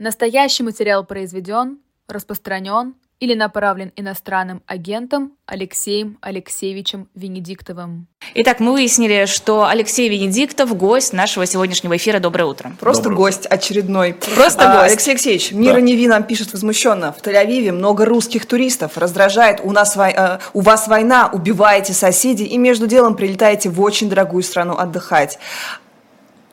Настоящий материал произведен, распространен или направлен иностранным агентом Алексеем Алексеевичем Венедиктовым. Итак, мы выяснили, что Алексей Венедиктов – гость нашего сегодняшнего эфира. Доброе утро. Просто Доброе гость очередной. Просто А, гость. Алексей Алексеевич, Мира Да. Неви нам пишет возмущенно. В Тель-Авиве много русских туристов. Раздражает, у, нас э, у вас война, убиваете соседей и между делом прилетаете в очень дорогую страну отдыхать.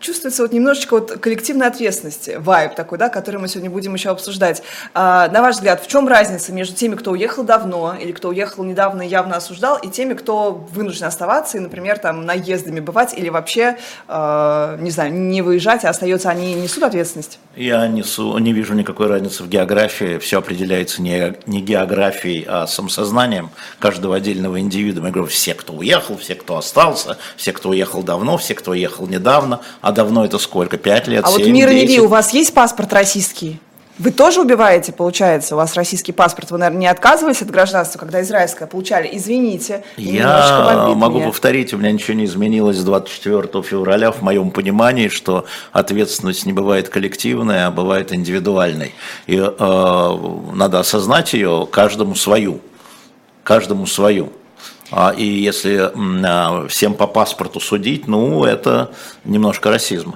Чувствуется вот немножечко вот коллективной ответственности, вайб такой, да, который мы сегодня будем еще обсуждать. А, на ваш взгляд, в чем разница между теми, кто уехал давно или кто уехал недавно и явно осуждал, и теми, кто вынужден оставаться и, например, там наездами бывать или вообще, э, не знаю, не выезжать, а остается, они несут ответственность? Я несу, не вижу никакой разницы в географии. Все определяется не, не географией, а самосознанием каждого отдельного индивида. Я говорю, все, кто уехал, все, кто остался, все, кто уехал давно, все, кто уехал недавно. А давно это сколько? Пять лет, А вот семь, Мира десять? Неви, у вас есть паспорт российский? Вы тоже убиваете, получается? У вас российский паспорт. Вы, наверное, не отказывались от гражданства, когда израильское получали? Извините. Я могу меня. повторить, у меня ничего не изменилось с 24 февраля в моем понимании, что ответственность не бывает коллективная, а бывает индивидуальной. И э, надо осознать ее каждому свою. Каждому свою. А, и если а, всем по паспорту судить, ну, это немножко расизм.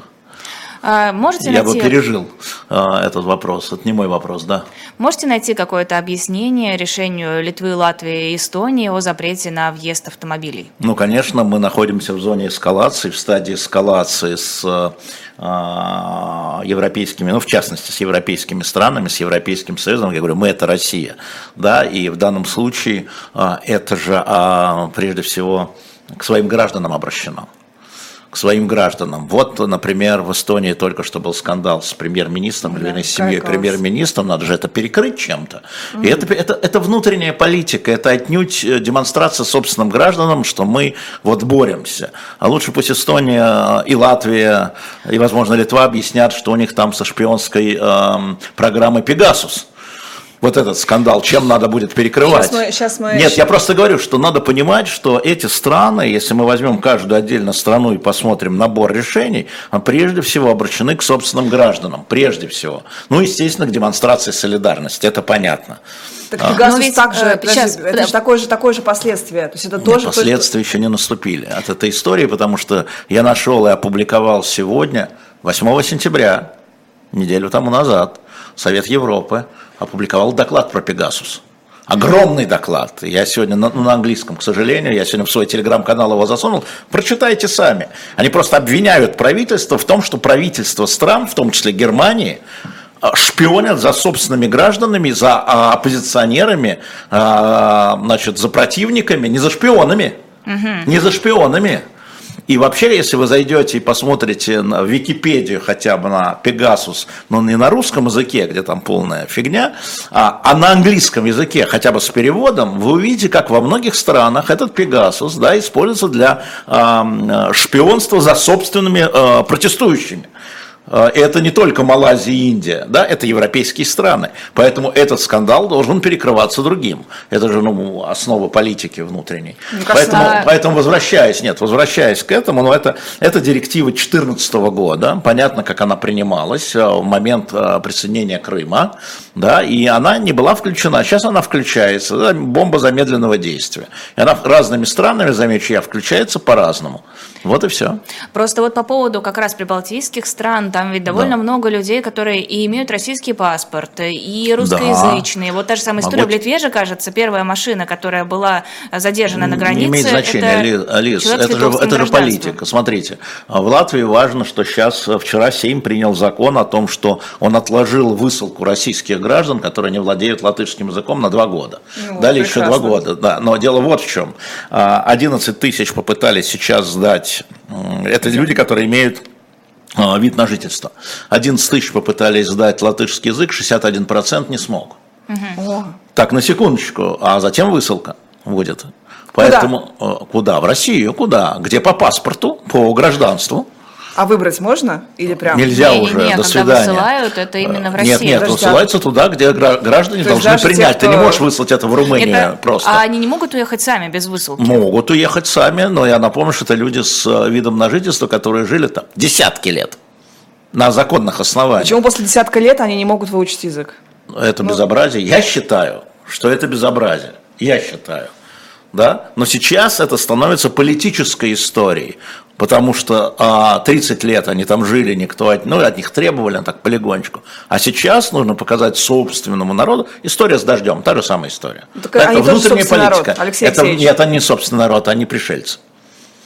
А, Можете Я бы найти, пережил а, этот вопрос. Это не мой вопрос, да. можете найти какое-то объяснение решению Литвы, Латвии и Эстонии о запрете на въезд автомобилей? Ну, конечно, мы находимся в зоне эскалации, в стадии эскалации с а, европейскими, ну, в частности, с европейскими странами, с Европейским Союзом. Я говорю, мы это Россия, да, и в данном случае это же прежде всего к своим гражданам обращено к своим гражданам. Вот, например, в Эстонии только что был скандал с премьер-министром, или вернее, с семьей премьер-министром, надо же это перекрыть чем-то. И это, это, это внутренняя политика, это отнюдь э, демонстрация собственным гражданам, что мы вот боремся. А лучше пусть Эстония и Латвия, и, возможно, Литва объяснят, что у них там со шпионской эм, программой «Пегасус». Вот этот скандал, чем надо будет перекрывать? Щас мы- щас мы- Нет, я просто говорю, что надо понимать, что эти страны, если мы возьмем каждую отдельно страну и посмотрим набор решений, а прежде всего обращены к собственным гражданам, прежде всего. Ну, естественно, к демонстрации солидарности, это понятно. Так А. Пегасус Но ведь, также, э, подожди, щас, это подо- же такое же, такое же последствие. То есть это Нет, тоже... последствия еще не наступили от этой истории, потому что я нашел и опубликовал сегодня, 8 сентября, неделю тому назад, Совет Европы опубликовал доклад про Пегасус. Огромный доклад. Я сегодня на, ну, на английском, к сожалению, я сегодня в свой телеграм-канал его засунул. Прочитайте сами. Они просто обвиняют правительство в том, что правительство стран, в том числе Германии, а, шпионят за собственными гражданами, за а, оппозиционерами, а, значит, за противниками, не за шпионами, не за шпионами. И вообще, если вы зайдете и посмотрите на Википедию хотя бы на Пегасус, но не на русском языке, где там полная фигня, а, а на английском языке, хотя бы с переводом, вы увидите, как во многих странах этот Пегасус да, используется для а, шпионства за собственными а, протестующими. Э, Это не только Малайзия и Индия, да, это европейские страны. Поэтому этот скандал должен перекрываться другим. Это же ну, основа политики внутренней. кажется, поэтому, а- поэтому возвращаясь, нет, возвращаясь к этому, но это, это директива 2014 года, понятно, как она принималась э, в момент э, присоединения Крыма, да, и она не была включена. Сейчас она включается, да, бомба замедленного действия. И она разными странами, замечу я, включается по-разному. Вот и все. Просто вот по поводу как раз прибалтийских стран, там ведь довольно Да. много людей, которые и имеют российский паспорт, и русскоязычные. Вот та же самая история Могу- в Литве же, кажется, первая машина, которая была задержана на границе. Не имеет значения, это Али- Алис, это же, это же политика. Смотрите, а в Латвии важно, что сейчас, вчера Сейм принял закон о том, что он отложил высылку российских граждан, которые не владеют латышским языком, на два года. Ну, Дали еще два прекрасно. года, да. Но дело вот в чем. А, 11 тысяч попытались сейчас сдать, м, это люди, которые имеют а, вид на жительство. 11 тысяч попытались сдать латышский язык, 61% не смог. О, Так, на секундочку, а затем высылка будет. Поэтому э, куда? В Россию, куда? Где по паспорту, по гражданству. А выбрать можно? Или прям? Нельзя Не-не-не, уже, когда до свидания. высылают, это именно в Нет, России. нет, Подожди, высылается туда, где гра- граждане То должны даже те, принять. Ты не кто- можешь выслать это в Румынию Это- просто. А они не могут уехать сами без высылки? Могут уехать сами, но я напомню, что это люди с э, видом на жительство, которые жили там десятки лет. на законных основаниях. Почему после десятка лет они не могут выучить язык? Это ну, безобразие. Я считаю, что это безобразие. Я считаю. Да? Но сейчас это становится политической историей, потому что а, 30 лет они там жили, никто от, ну, от них требовали, так полигончику. А сейчас нужно показать собственному народу. История с дождем, та же самая история. Так это внутренняя политика. Народ, Алексей это, нет, это не собственный народ, они пришельцы.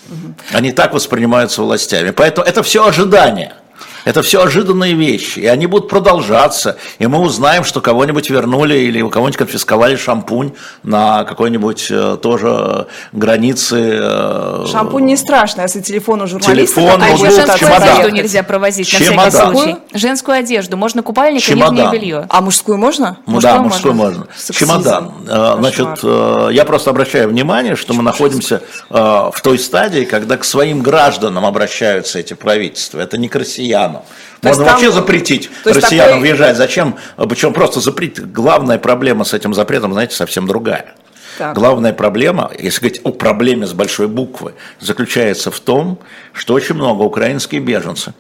Угу. Они так воспринимаются властями. Поэтому это все ожидание. Это все ожиданные вещи, и они будут продолжаться, и мы узнаем, что кого-нибудь вернули или у кого-нибудь конфисковали шампунь на какой-нибудь э, тоже границе. Э, шампунь не страшно, если телефон у журналиста. Телефон, а еще женскую чемодан. одежду нельзя провозить чемодан. на всякий случай. Женскую одежду, можно купальник чемодан. и нижнее белье. А мужскую можно? Ну, да, мужскую можно. можно. Чемодан. Э, значит, я просто обращаю внимание, что мы находимся в той стадии, когда к своим гражданам обращаются эти правительства. Это не к россиянам россиянам. То Можно вообще там, запретить россиянам такой... въезжать. Зачем? Причем просто запретить. Главная проблема с этим запретом, знаете, совсем другая. Так. Главная проблема, если говорить о проблеме с большой буквы, заключается в том, что очень много украинских беженцев,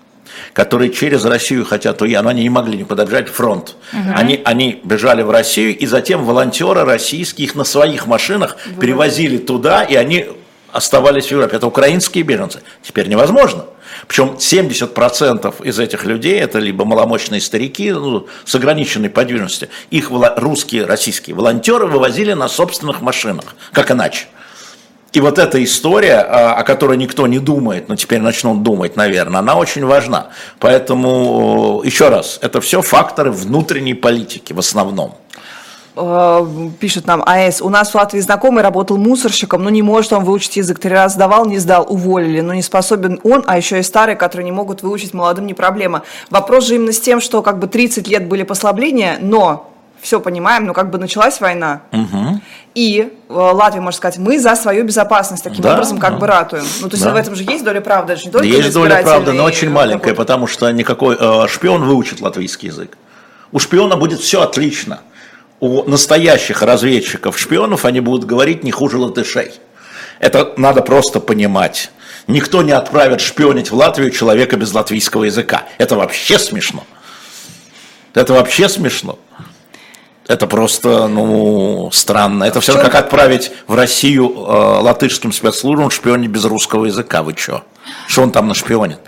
которые через Россию хотят уехать, но они не могли не подобжать фронт. Угу. Они, они бежали в Россию, и затем волонтеры российские их на своих машинах Вы... перевозили туда, и они оставались в Европе. Это украинские беженцы. Теперь невозможно. Причем 70% из этих людей это либо маломощные старики ну, с ограниченной подвижностью. Их русские, российские волонтеры вывозили на собственных машинах. Как иначе? И вот эта история, а, о которой никто не думает, но теперь начнут думать, наверное, она очень важна. Поэтому, еще раз, это все факторы внутренней политики в основном. Э, пишет нам АЭС, у нас в Латвии знакомый работал мусорщиком, но не может он выучить язык. Три раза сдавал, не сдал, уволили. Но не способен он, а еще и старые, которые не могут выучить молодым, не проблема. Вопрос же именно с тем, что как бы 30 лет были послабления, но все понимаем, но как бы началась война. Угу. И э, Латвия, можно сказать, мы за свою безопасность таким да, образом как да. бы ратуем. Ну, то есть да. в этом же есть доля правды, это же не только Есть доля правды, но очень маленькая, потому что никакой э, шпион выучит латвийский язык. У шпиона будет все отлично – у настоящих разведчиков, шпионов, они будут говорить не хуже латышей. Это надо просто понимать. Никто не отправит шпионить в Латвию человека без латвийского языка. Это вообще смешно. Это вообще смешно. Это просто, ну, странно. Это все как отправить в Россию э, латышским спецслужбам шпионить без русского языка. Вы что? Что он там нашпионит?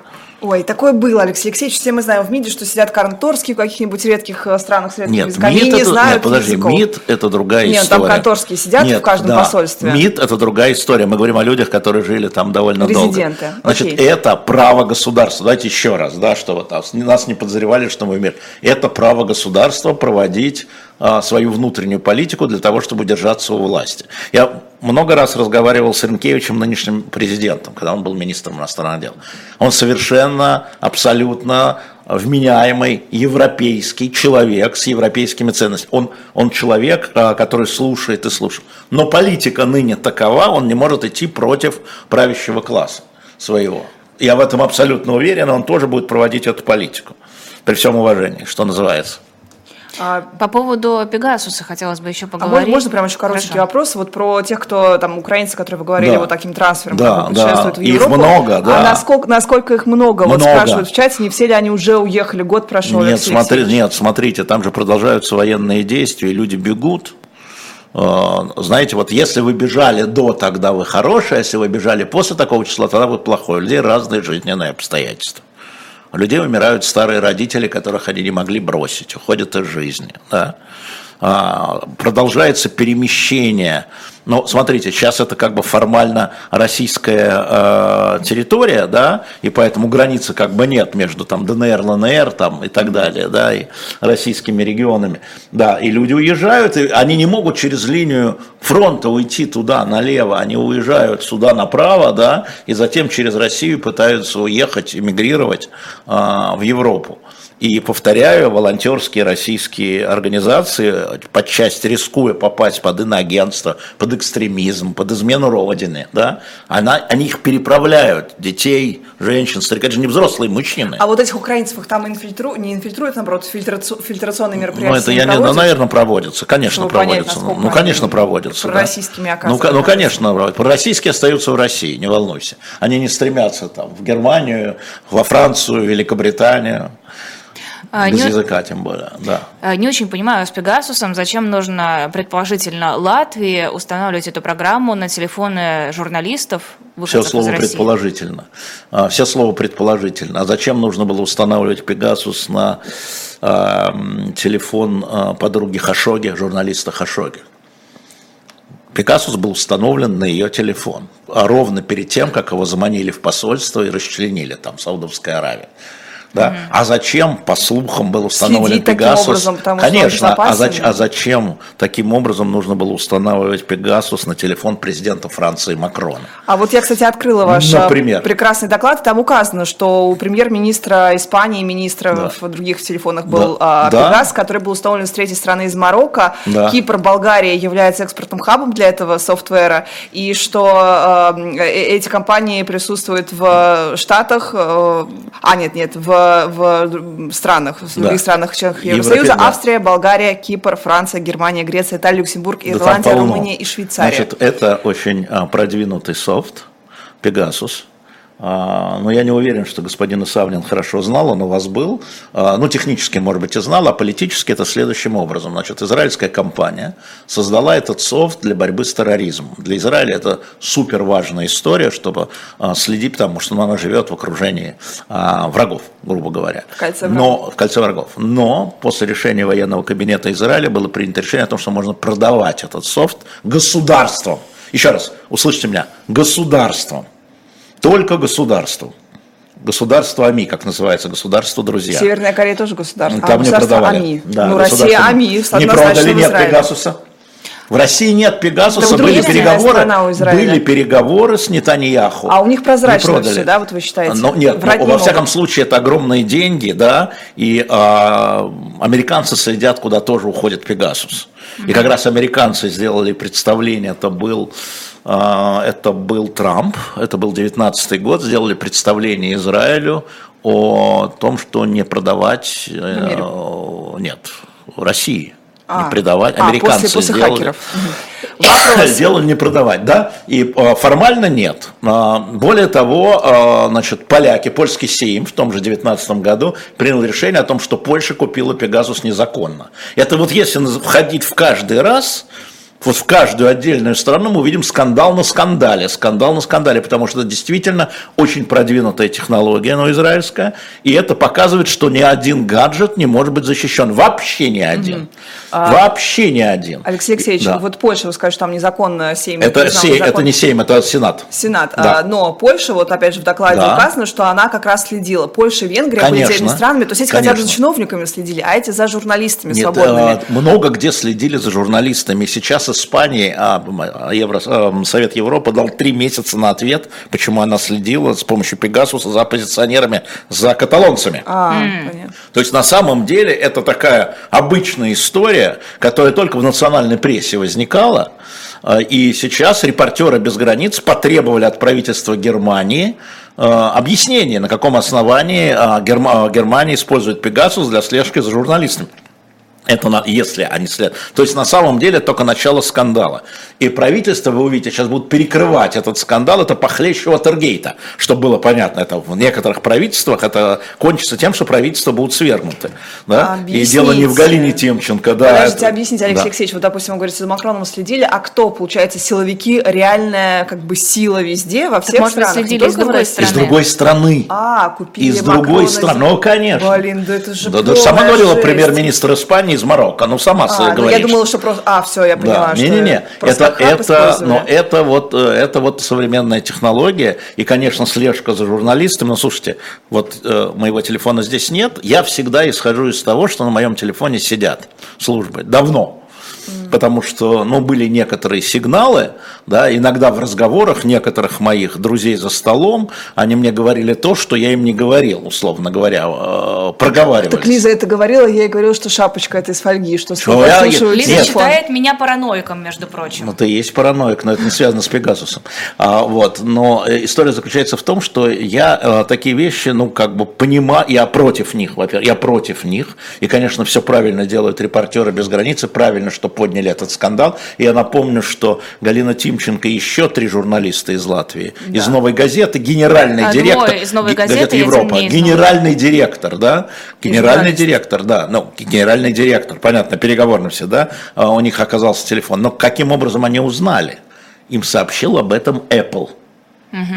Ой, такое было, Алексей Алексеевич. Все мы знаем в МИДе, что сидят карнторские в каких-нибудь редких э, странах средних Нет, языка. МИД не это, знают нет, подожди, языков. МИД это другая нет, история. Нет, там конторские сидят нет, в каждом да, посольстве. МИД это другая история. Мы говорим о людях, которые жили там довольно Резиденты. долго. Значит, Окей. это право государства. Давайте еще раз, да, что вот нас не подозревали, что мы мир. Это право государства проводить свою внутреннюю политику для того, чтобы держаться у власти. Я много раз разговаривал с Ренкевичем, нынешним президентом, когда он был министром иностранных дел. Он совершенно, абсолютно вменяемый европейский человек с европейскими ценностями. Он, он человек, а, который слушает и слушает. Но политика ныне такова, он не может идти против правящего класса своего. Я в этом абсолютно уверен, он тоже будет проводить эту политику. При всем уважении, что называется. А, По поводу Пегасуса хотелось бы еще поговорить. А можно прямо еще короткий Хорошо. вопрос? Вот про тех, кто там украинцы, которые вы говорили, да. вот таким трансфером да, путешествуют да. в Европу. Их много, да. А насколько, насколько их много? много? Вот спрашивают в чате, не все ли они уже уехали, год прошел. Нет, смотри, нет, смотрите, там же продолжаются военные действия, люди бегут. А, знаете, вот если вы бежали до, тогда вы хорошие, а если вы бежали после такого числа, тогда вы плохой. У людей разные жизненные обстоятельства. У людей умирают старые родители, которых они не могли бросить, уходят из жизни. Да? А, продолжается перемещение ну, смотрите, сейчас это как бы формально российская э, территория, да, и поэтому границы как бы нет между там ДНР, ЛНР там и так далее, да, и российскими регионами, да, и люди уезжают, и они не могут через линию фронта уйти туда налево, они уезжают сюда направо, да, и затем через Россию пытаются уехать, эмигрировать э, в Европу. И, повторяю, волонтерские российские организации, подчасти рискуя попасть под иноагентство, под экстремизм, под измену Родины, да, она, они их переправляют, детей, женщин, стариков, это же не взрослые мужчины. А вот этих украинцев их там инфильтруют, не инфильтруют, наоборот, фильтраци... фильтрационные мероприятия Ну, это я не, ну, наверное, проводятся, конечно, Чтобы понять, проводятся. ну, они конечно, проводятся. пророссийскими да. Ну, ну, конечно, пророссийские остаются в России, не волнуйся. Они не стремятся там в Германию, во Францию, Великобританию. А, Без не- языка тем более, да. А, Не очень понимаю с Пегасусом, зачем нужно, предположительно, Латвии устанавливать эту программу на телефоны журналистов, Все слово предположительно. А, Все слово предположительно. А зачем нужно было устанавливать Пегасус на м, телефон подруги Хашоги, журналиста Хашоги? Пегасус был установлен на ее телефон, ровно перед тем, как его заманили в посольство и расчленили там в Саудовской Аравии. Да? А зачем, по слухам, был установлен Следить таким Пегасус? образом, потому что он Конечно, а, зач- а зачем таким образом нужно было устанавливать Пегасус на телефон президента Франции Макрона? А вот я, кстати, открыла ваш Например? э, прекрасный доклад, там указано, что у премьер-министра Испании министра в других телефонах был Да. а, Да. Пегас, который был установлен с третьей страны из Марокко. Да. Кипр, Болгария является экспортным хабом для этого софтвера, и что э, э, эти компании присутствуют в Штатах, э, а нет, нет, в, в странах, в других Да. странах членах Европе- Евросоюза, да. Австрия, Болгария, Кипр, Франция, Германия, Греция, Италия, Люксембург, Да Ирландия, полно. Румыния и Швейцария. Значит, это очень а, продвинутый софт, Pegasus. А, Но я не уверен, что господин Исавлин хорошо знал, он у вас был. А, Ну, технически, может быть, и знал, а политически это следующим образом. Значит, израильская компания создала этот софт для борьбы с терроризмом. Для Израиля это супер важная история, чтобы а, следить, потому что ну, она живет в окружении врагов, грубо говоря. В кольце Но в кольце врагов. Но после решения военного кабинета Израиля было принято решение о том, что можно продавать этот софт государством. Еще раз, услышьте меня, государством. Только государству. Государство АМИ, как называется, государство друзья. Северная Корея тоже государство. Там а не государство продавали. АМИ. Да, ну, Россия АМИ, Не продали, нет Израиле. Пегасуса. В России нет Пегасуса, Да, были переговоры, были переговоры с Нетаньяху. А у них прозрачно все, да, вот вы считаете? Ну, нет, Врать ну, не во всяком могут. случае, это огромные деньги, да, и а, американцы следят, куда тоже уходит Пегасус. И как раз американцы сделали представление, это был, а, это был Трамп, это был 19 год, сделали представление Израилю о том, что не продавать, э, нет, России. А. не предавать. А, Американцы после- после сделали. хакеров. Вопрос. Сделали не продавать, да? И э, формально нет. А, Более того, э, значит, поляки, польский Сейм в том же 19 году принял решение о том, что Польша купила Пегазус незаконно. Это вот если входить в каждый раз, вот в каждую отдельную страну мы увидим скандал на скандале, скандал на скандале, потому что это действительно очень продвинутая технология, но израильская, и это показывает, что ни один гаджет не может быть защищен, вообще ни один, вообще ни один. Алексей Алексеевич, Да. вот Польша, вы скажете, там незаконно Сейм. Это, признал сей- это незаконно- не Сейм, это Сенат. Сенат. Да. А, но Польша, вот опять же в докладе Да. указано, что она как раз следила. Польша и Венгрия были Конечно. теми странами, то есть эти хотя бы Конечно. за чиновниками следили, а эти за журналистами Нет, свободными. а, много где следили за журналистами. Сейчас Испания, а, а, Евро- а, Совет Европы дал три месяца на ответ, почему она следила с помощью Пегасуса за оппозиционерами, за каталонцами. А. То есть на самом деле это такая обычная история, которая только в национальной прессе возникала. А, И сейчас репортеры без границ потребовали от правительства Германии а, объяснения, на каком основании Герма- Германия использует Пегасус для слежки за журналистами. Это на- если они след... То есть на самом деле только начало скандала. И правительство, вы увидите, сейчас будут перекрывать этот скандал, это похлеще Уотергейта, чтобы было понятно. Это в некоторых правительствах это кончится тем, что правительства будут свергнуты. Да? И Объясните. дело не в Галине Темченко. Да, Подождите, это- объясните, Алексей да. Алексеевич, вот, допустим, вы говорите, за Макроном следили, а кто, получается, силовики, реальная как бы сила везде, во всех может быть, странах? не следили в другой страны? Из другой страны. А, купили Из другой страны. Ну, конечно. Блин, да это же Да, да, сама говорила премьер-министр Испании из Марокко. Ну, сама А, ну, говорит. я думала, что просто... А, все, я поняла, Да, что не-не-не, это, это, но это вот, э, это вот современная технология, и, конечно, слежка за журналистами, но слушайте, вот э, моего телефона здесь нет, я всегда исхожу из того, что на моем телефоне сидят службы, давно. Потому что, ну, были некоторые сигналы, да, иногда в разговорах некоторых моих друзей за столом, они мне говорили то, что я им не говорил, условно говоря, э, проговаривались. Так Лиза это говорила, я ей говорила, что шапочка это из фольги, что Что я- Лиза Нет. считает меня параноиком, между прочим. Ну, ты есть параноик, но это не связано с Пегасусом. А, вот, но э, история заключается в том, что я э, такие вещи, ну, как бы понимаю, я против них, во-первых, я против них. И, конечно, все правильно делают репортеры без границы, правильно, что подняли этот скандал. И я напомню, что Галина Тимченко и еще три журналиста из Латвии, из «Новой газеты», генеральный А, директор. из «Новой газеты», один Европа, не из «Новой». генеральный директор, да, генеральный директор, да, ну, генеральный директор, понятно, переговорно все, да, а у них оказался телефон. Но каким образом они узнали? Им сообщил об этом Apple.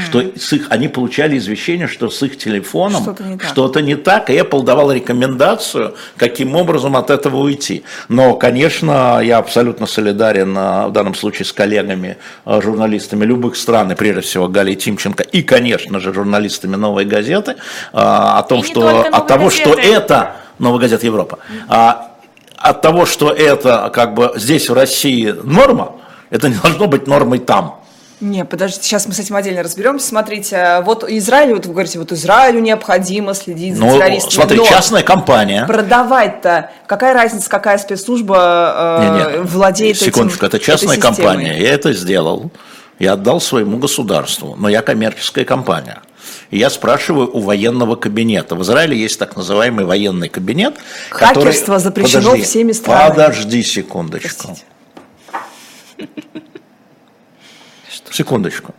Что с их, они получали извещение, что с их телефоном Что-то не так. что-то не так, и Apple давал рекомендацию, каким образом от этого уйти. Но, конечно, я абсолютно солидарен а, в данном случае с коллегами, а, журналистами любых стран, и прежде всего Галей Тимченко, и, конечно же, журналистами «Новой газеты», а, о том, И что от «Новой того, что газеты». это «Новая газета Европа», а, от того, что это как бы здесь в России норма, это не должно быть нормой там. Не, подождите, сейчас мы с этим отдельно разберемся. Смотрите, вот Израиль, вот вы говорите, вот Израилю необходимо следить за Ну, террористами. смотри, но частная компания. Продавать-то, какая разница, какая спецслужба э, Не-не, владеет Секундочку, этим, это частная этой системой? компания. Я это сделал. Я отдал своему государству, но я коммерческая компания. И я спрашиваю у военного кабинета. В Израиле есть так называемый военный кабинет. который- Хакерство запрещено Подожди, всеми странами. Подожди секундочку. Простите. Секундочку.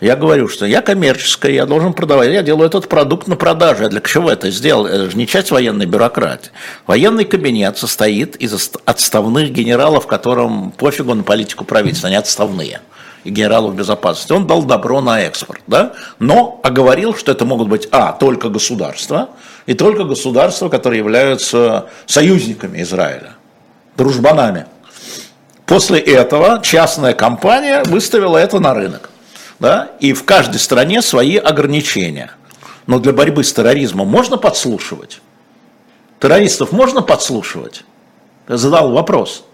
Я говорю, что я коммерческая, я должен продавать, я делаю этот продукт на продаже. А для чего это сделал? Это же не часть военной бюрократии. Военный кабинет состоит из отставных генералов, которым пофигу на политику правительства, они отставные. И генералов безопасности. Он дал добро на экспорт, да? но оговорил, что это могут быть, а, только государства, и только государства, которые являются союзниками Израиля, дружбанами. После этого частная компания выставила это на рынок. Да? И в каждой стране свои ограничения. Но для борьбы с терроризмом можно подслушивать? Террористов можно подслушивать? Я задал вопрос.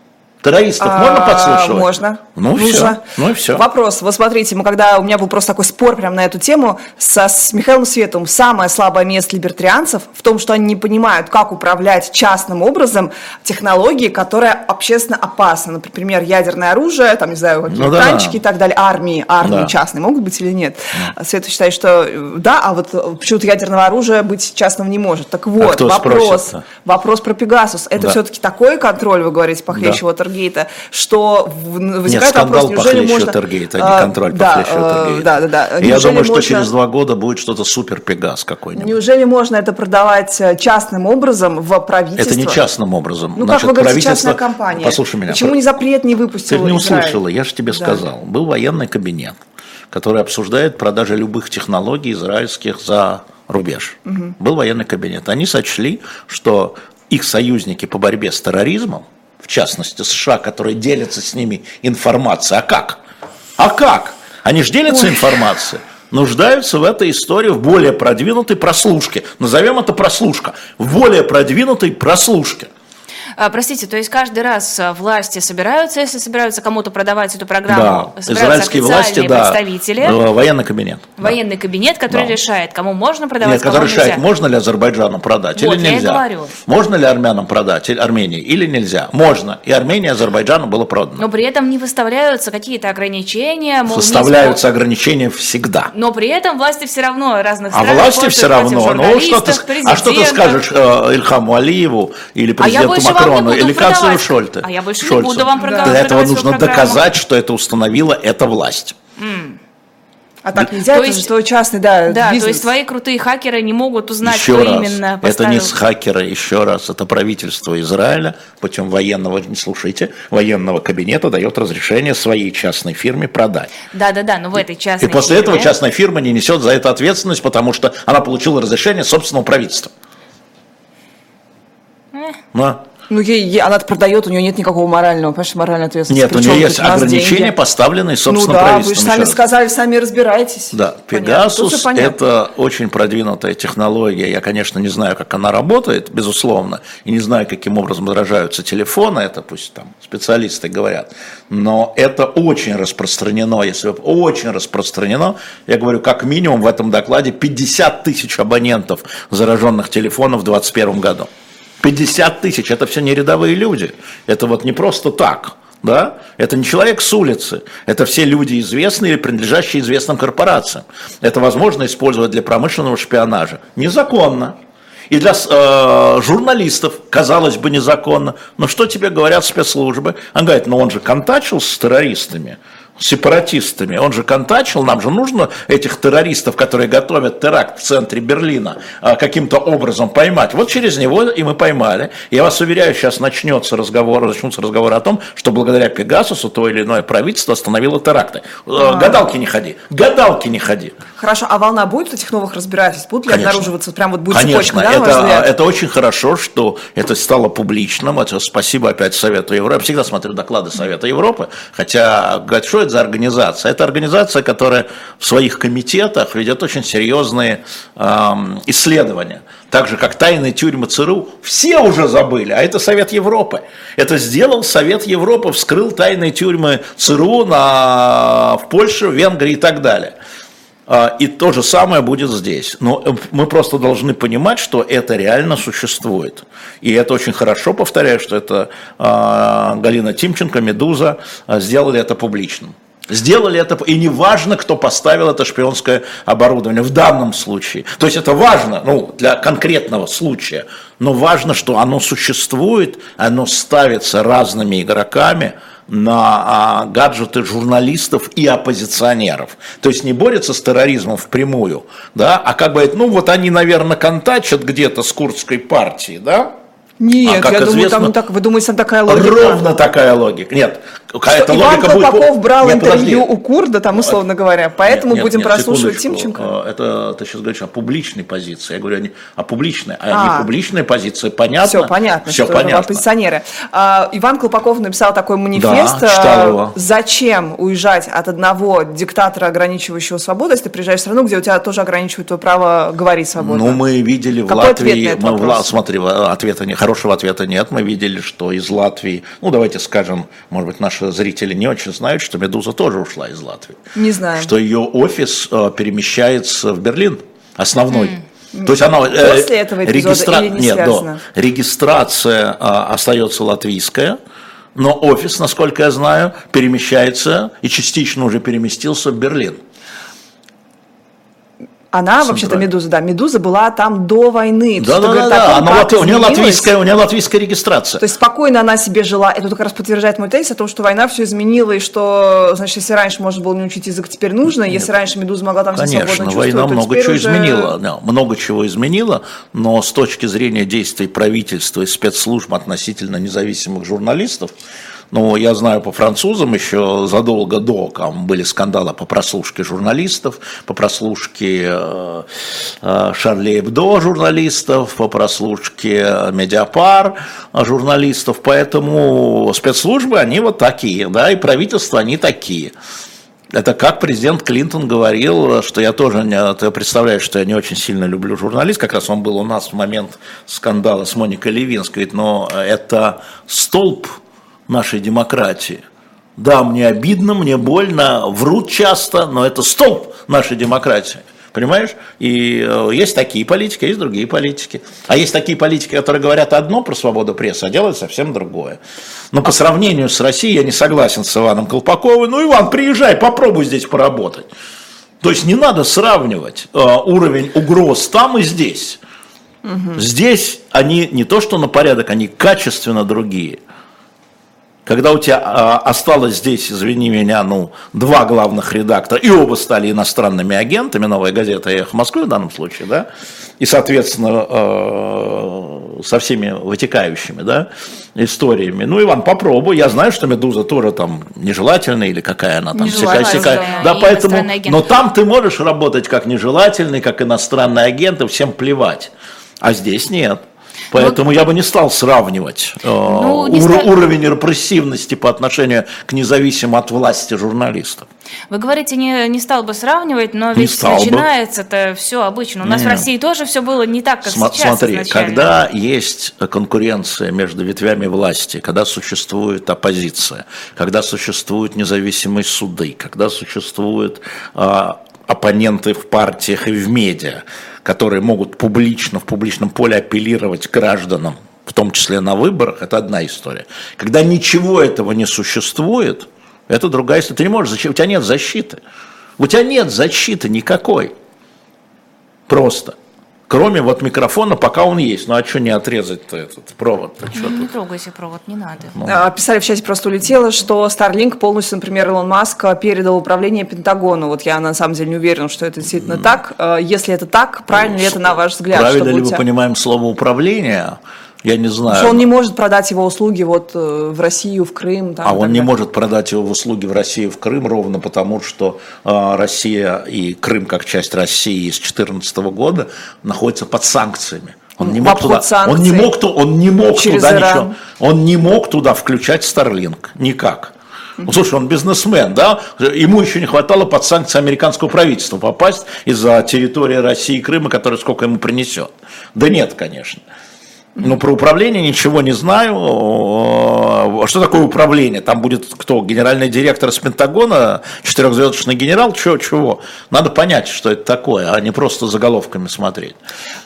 Террористов можно А, подслушивать? Можно. Ну и Нужно. все. Ну и все. Вопрос. Вот смотрите, мы когда у меня был просто такой спор прямо на эту тему со, с Михаилом Световым. Самое слабое место либертарианцев в том, что они не понимают, как управлять частным образом технологией, которая общественно опасна. Например, ядерное оружие, там, не знаю, какие-то Ну да. танчики и так далее. Армии, армии Да. частные могут быть или нет? Света считает, что э, да, а вот э, почему-то ядерного оружия быть частным не может. Так вот, А вопрос. спросит-то? Вопрос про Пегасус. Это Да. все-таки такой контроль, вы говорите, похлеще Да. Уотергейта, что возникает Нет, скандал вопрос, неужели можно... Уотергейта, а а, не контроль да, похлеще э, Уотергейта. Да, да, да. Я Неужели думаю, что можно- через два года будет что-то супер Пегас какой-нибудь. Неужели можно это продавать э, частным образом в правительство? Это не частным образом. Ну, Значит, как вы правительство- частная компания. Послушай меня. Почему не запрет не выпустил Ты не Израиль? услышала, я же тебе Да. сказал. Был военный кабинет, который обсуждает продажи любых технологий израильских за рубеж. Был военный кабинет. Они сочли, что их союзники по борьбе с терроризмом, в частности США, которые делятся с ними информацией, а как? А как? Они же делятся информацией. нуждаются в этой истории в более продвинутой прослушке. Назовем это прослушка. В более продвинутой прослушке. А, Простите, то есть каждый раз а, власти собираются, если собираются кому-то продавать эту программу, Да, израильские власти, да. представители, Военный кабинет. да. военный кабинет, который Да. решает, кому можно продавать, Нет, кому который нельзя. решает, можно ли Азербайджану продать Вот, или я нельзя. говорю. Можно ли армянам продать, или Армении, или нельзя. Можно. И Армении, Азербайджану было продано. Но при этом не выставляются какие-то ограничения. мол, не Составляются смо- ограничения всегда. Но при этом власти все равно разных А стран власти используют все равно. Ну, что ты, а что ты скажешь э, Ильхаму Алиеву или А я президенту больше не буду или канцлеру. Шольте? А я больше не Шольцу? буду вам продавать Для этого нужно программу. доказать, что это установила эта власть. А так нельзя, То это есть- же твой частный, да, Да, бизнес. то есть твои крутые хакеры не могут узнать, еще кто раз, именно это не поставил. с хакера, еще раз, это правительство Израиля путем военного, не слушайте, военного кабинета дает разрешение своей частной фирме продать. Да-да-да, но в этой И частной после фирме- этого частная фирма не несет за это ответственность, потому что она получила разрешение собственного правительства. Э. Ну, Ну, ей, ей, она продает, у нее нет никакого морального, понимаешь, моральной ответственности. Нет, у Причем нее тут есть у ограничения, деньги. поставленные, собственно, Ну да, вы правительством. же сами раз. сказали, сами разбирайтесь. Да, Пегасус это очень продвинутая технология. Я, конечно, не знаю, как она работает, безусловно, и не знаю, каким образом отражаются телефоны, это пусть там специалисты говорят. Но это очень распространено, если вы- очень распространено. Я говорю, как минимум в этом докладе 50 тысяч абонентов зараженных телефонов в 2021 году. 50 тысяч, это все не рядовые люди. Это вот не просто так. Да? Это не человек с улицы, это все люди известные или принадлежащие известным корпорациям. Это возможно использовать для промышленного шпионажа. Незаконно. И для э, журналистов, казалось бы, незаконно. Но что тебе говорят спецслужбы? Он говорит, ну он же контачил с террористами, сепаратистами. Он же контачил, нам же нужно этих террористов, которые готовят теракт в центре Берлина, э, каким-то образом поймать. Вот через него и мы поймали. Я вас уверяю, сейчас начнется разговор, начнутся разговоры о том, что благодаря Пегасусу то или иное правительство остановило теракты. Э, Гадалки не ходи, гадалки не ходи. Хорошо, а волна будет этих новых разбирательств? Будут ли Конечно. обнаруживаться? Прям вот будет Конечно, цепочка, да, это, это очень хорошо, что это стало публичным. Это спасибо опять Совету Европы. Я всегда смотрю доклады Совета Европы, хотя говорят, что это за организация? Это организация, которая в своих комитетах ведет очень серьезные эм, исследования. Так же, как тайные тюрьмы ЦРУ, все уже забыли, а это Совет Европы. Это сделал Совет Европы, вскрыл тайные тюрьмы ЦРУ на, в Польше, в Венгрии и так далее. А, И то же самое будет здесь. Но э, мы просто должны понимать, что это реально существует. И это очень хорошо, повторяю, что это а, Галина Тимченко, Медуза а, сделали это публичным. Сделали это, и не важно, кто поставил это шпионское оборудование в данном случае. То есть это важно ну, для конкретного случая, но важно, что оно существует, оно ставится разными игроками, на а, гаджеты журналистов и оппозиционеров. То есть не борется с терроризмом впрямую, да, а как бы, ну вот они, наверное, контачат где-то с курдской партией, да? Нет, А я думаю, известно, там так, вы думаете, там такая логика? Ровно такая логика. Нет, какая-то Иван логика будет... Колпаков брал Нет, интервью подожди. у Курда, там, условно говоря, поэтому Нет, будем нет, прослушивать секундочку. Тимченко. Э, Это ты сейчас говоришь о публичной позиции. Я говорю о, не- о публичной, а, А. не публичной позиции. Понятно? Все понятно, Все что понятно. оппозиционеры. А, Иван Колпаков написал такой манифест. Да, читал а, его. Зачем уезжать от одного диктатора, ограничивающего свободу, если ты приезжаешь в страну, где у тебя тоже ограничивают твое право говорить свободно? Ну, мы видели в Какой ответ Латвии, на этот мы в вопрос? Ла- смотри, в- ответа не, хорошего ответа нет. Мы видели, что из Латвии, ну давайте скажем, может быть, наши зрители не очень знают, что Медуза тоже ушла из Латвии. Не знаю. Что ее офис э, перемещается в Берлин, основной. То есть она э, После этого эпизода или не нет, да, регистрация э, остается латвийская, но офис, насколько я знаю, перемещается и частично уже переместился в Берлин. Она, вообще-то. Медуза, да, Медуза была там до войны. Да, да, говорит да. Она у нее латвийская, у нее латвийская регистрация. То есть спокойно она себе жила. Это как раз подтверждает мой тезис о том, что война все изменила, и что, значит, если раньше можно было не учить язык, теперь нужно. Если раньше Медуза могла там себя свободно Конечно, чувствовать, война то много чего уже- изменила, да, много чего изменила, но с точки зрения действий правительства и спецслужб относительно независимых журналистов, ну, я знаю по французам еще задолго до, там были скандалы по прослушке журналистов, по прослушке э, э, Шарли Эбдо журналистов, по прослушке Медиапар журналистов, поэтому спецслужбы, они вот такие, да, и правительство, они такие. Это как президент Клинтон говорил, что я тоже, не, ты представляешь, что я не очень сильно люблю журналист, как раз он был у нас в момент скандала с Моникой Левинской, но это столб нашей демократии. Да, мне обидно, мне больно, врут часто, но это столб нашей демократии. Понимаешь? И э, есть такие политики, а есть другие политики. А есть такие политики, которые говорят одно про свободу прессы, а делают совсем другое. Но по сравнению с Россией я не согласен с Иваном Колпаковым. Ну, Иван, приезжай, попробуй здесь поработать. То есть не надо сравнивать э, уровень угроз там и здесь. Здесь они не то что на порядок, они качественно другие. Когда у тебя а, осталось здесь, извини меня, ну, два главных редактора, и оба стали иностранными агентами, новая газета «Эхо Москвы» в данном случае, да, и, соответственно, э, со всеми вытекающими, да, историями. Ну, Иван, попробуй, я знаю, что «Медуза» тоже там нежелательная, или какая она там, Нежелательная, всякая- да, да, и поэтому, но там ты можешь работать как нежелательный, как иностранный агент, и всем плевать, а здесь нет. Поэтому я бы не стал сравнивать э, Ну, не ур- ста- уровень репрессивности по отношению к независимым от власти журналистам. Вы говорите, не, не стал бы сравнивать, но Не ведь стал бы. начинается-то все обычно. У нас Не. в России тоже все было не так, как Сма- сейчас Смотри, изначально. когда есть конкуренция между ветвями власти, когда существует оппозиция, когда существуют независимые суды, когда существуют а, оппоненты в партиях и в медиа, которые могут публично, в публичном поле апеллировать гражданам, в том числе на выборах, это одна история. Когда ничего этого не существует, это другая история. Ты не можешь, у тебя нет защиты. У тебя нет защиты никакой. Просто. Кроме вот микрофона, пока он есть. Ну а что не отрезать-то этот провод? Ну, не трогайте провод, не надо. А, Писали в чате, просто улетело, что Starlink полностью, например, Илон Маск а, передал управление Пентагону. Вот я на самом деле не уверена, что это действительно так. А, Если это так, правильно ли это на ваш взгляд? Правильно ли мы понимаем слово управление? Я не знаю. Что он не может продать его услуги вот э, в Россию, в Крым. там, А он не может продать его услуги в Россию, в Крым, ровно потому, что а, Россия и Крым, как часть России с 2014 года, находятся под санкциями. Он не В мог обход туда, он не санкций. мог, он не мог туда Иран. ничего, он не мог туда включать Starlink никак. Ну, слушай, он бизнесмен, да? Ему еще не хватало под санкции американского правительства попасть из-за территории России и Крыма, которая сколько ему принесет. Да нет, конечно. Ну, про управление ничего не знаю. А Что такое управление? Там будет кто? Генеральный директор из Пентагона, четырехзвездочный генерал? Чего, чего? Надо понять, что это такое, а не просто заголовками смотреть.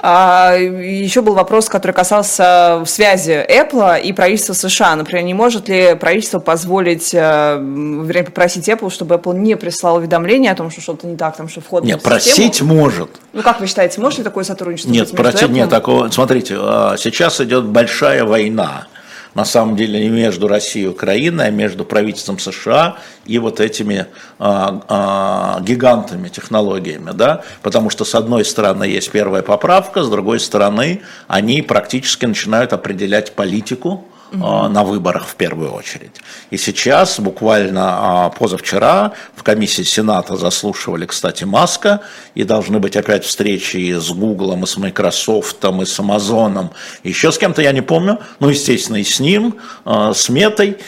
А, еще был вопрос, который касался связи Apple и правительства США. Например, не может ли правительство позволить, э, вернее, попросить Apple, чтобы Apple не прислал уведомление о том, что что-то не так, там, что вход Нет, просить может. Ну, как вы считаете, может ли такое сотрудничество Нет, просить нет такого. Смотрите, а, сейчас идет большая война. На самом деле не между Россией и Украиной, а между правительством США и вот этими а, а, гигантами технологиями, да, потому что с одной стороны есть первая поправка, с другой стороны они практически начинают определять политику а, на выборах в первую очередь. И сейчас, буквально а, позавчера, в комиссии Сената заслушивали, кстати, Маска, и должны быть опять встречи и с Гуглом, и с Microsoft, и с Амазоном, еще с кем-то, я не помню, ну, естественно, и с ним, а, с Метой.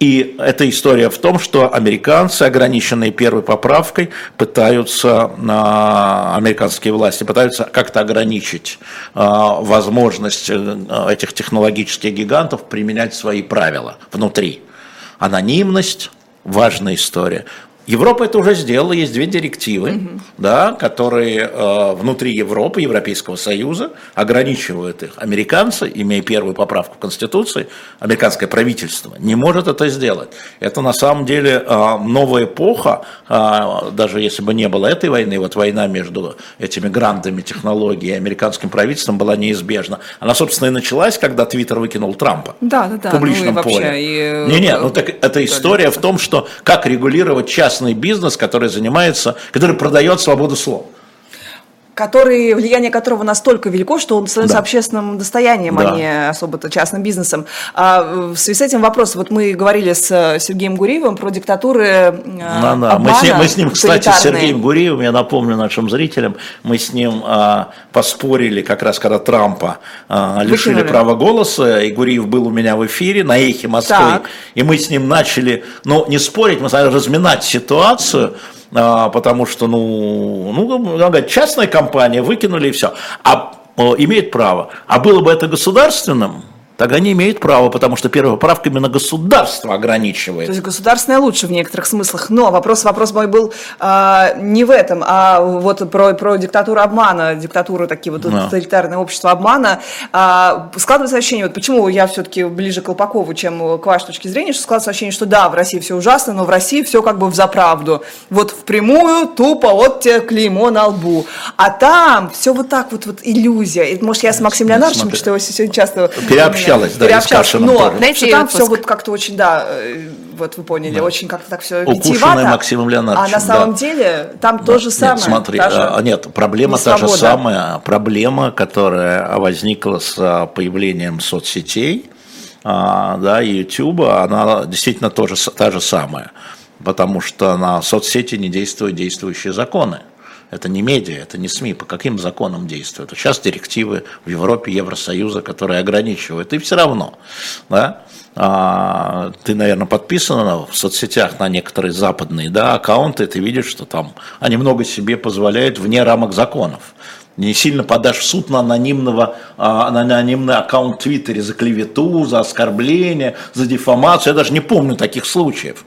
И эта история в том, что американцы, ограниченные первой поправкой, пытаются, а, американские власти пытаются как-то ограничить а, возможность э, этих технологических гигантов применять свои правила внутри. Анонимность – важная история. Европа это уже сделала, есть две директивы, да, которые э, внутри Европы, Европейского Союза ограничивают их. Американцы, имея первую поправку в Конституции, американское правительство не может это сделать. Это на самом деле э, новая эпоха, э, даже если бы не было этой войны, вот война между этими грандами технологий и американским правительством была неизбежна. Она, собственно, и началась, когда Твиттер выкинул Трампа Да, да, да. в публичном ну, и вообще, поле. и, э, Не-не, ну так это история в том, что как регулировать частный бизнес, который занимается, который продает свободу слова. Который, влияние которого настолько велико, что он становится Да. общественным достоянием, Да. а не особо-то частным бизнесом. А в связи с этим вопрос, вот мы говорили с э, Сергеем Гуриевым про диктатуры э, Да, да. Мы, с ним, мы с ним, кстати, с. Сергеем Гуриевым, я напомню нашим зрителям, мы с ним а, поспорили, как раз когда Трампа а, лишили Выкинули. права голоса, и Гуриев был у меня в эфире на эхе Москвы, Так. и мы с ним начали, ну, не спорить, мы стали разминать ситуацию, потому что, ну, ну, надо говорить, частная компания, выкинули и все. А о, имеет право. А было бы это государственным, тогда не имеет права, потому что первая поправка именно государство ограничивает. То есть государственное лучше в некоторых смыслах. Но вопрос, вопрос мой был а, не в этом, а вот про, про диктатуру обмана, диктатуру такие вот Да. общество обмана. А, складывается ощущение, вот почему я все-таки ближе к Колпакову, чем к вашей точке зрения, что складывается ощущение, что да, в России все ужасно, но в России все как бы в заправду. Вот впрямую, тупо, вот тебе клеймо на лбу. А там все вот так вот, вот иллюзия. И, может, я с Максимом Леонардовичем, что его сегодня часто... Переобщалась, да, Переобщалась, Кашиным но, тоже. знаете, там выпуск. все вот как-то очень, да, э, вот вы поняли, очень как-то так все Укушенная. Максимом Леонардовичем, А на самом да. деле там то же самое. Нет, смотри, та же а, нет, проблема та же самая, проблема, которая возникла с а, появлением соцсетей, а, да, и YouTube, она действительно тоже, та же самая, потому что на соцсети не действуют действующие законы. Это не медиа, это не СМИ. По каким законам действуют? Сейчас директивы в Европе, Евросоюза, которые ограничивают. И все равно. Да? А, ты, наверное, подписан в соцсетях на некоторые западные да, аккаунты, ты видишь, что там они много себе позволяют вне рамок законов не сильно подашь в суд на, анонимного, а, на анонимный аккаунт в Твиттере за клевету, за оскорбление, за дефамацию. Я даже не помню таких случаев.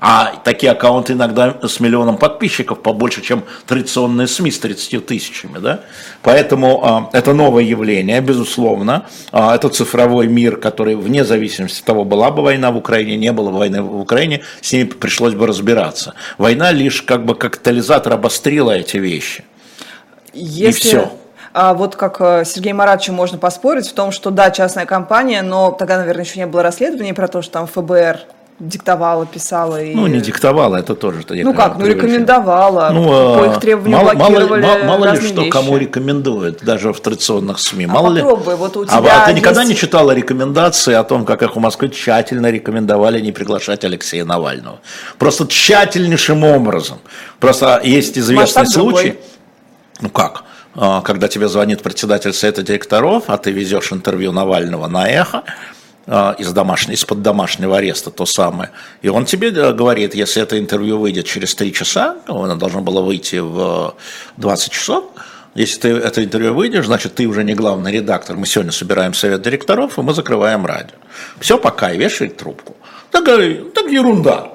А такие аккаунты иногда с миллионом подписчиков побольше, чем традиционные СМИ с 30 тысячами. Да? Поэтому а, это новое явление, безусловно. А, это цифровой мир, который вне зависимости от того, была бы война в Украине, не было войны в Украине, с ними пришлось бы разбираться. Война лишь как бы как катализатор обострила эти вещи. Если... И все. А вот как э, Сергей Маратовичу можно поспорить в том, что да, частная компания, но тогда, наверное, еще не было расследования про то, что там ФБР диктовала, писала. И... Ну, не диктовала, это тоже. -то ну как, ну рекомендовала, ну, по их требованиям мало, блокировали Мало, мало ли что, вещи. кому рекомендуют, даже в традиционных СМИ. А мало попробуй, ли... вот у а тебя А ты есть... никогда не читала рекомендации о том, как их в Москве тщательно рекомендовали не приглашать Алексея Навального? Просто тщательнейшим образом. Просто есть известный Масштаб случай. Другой. Ну как? А, когда тебе звонит председатель совета директоров, а ты везешь интервью Навального на эхо, а, из домашнего, из-под домашнего ареста то самое. И он тебе э, говорит, если это интервью выйдет через три часа, ну, оно должно было выйти в 20 часов, если ты это интервью выйдешь, значит, ты уже не главный редактор. Мы сегодня собираем совет директоров, и мы закрываем радио. Все, пока, и вешает трубку. Так, так ерунда.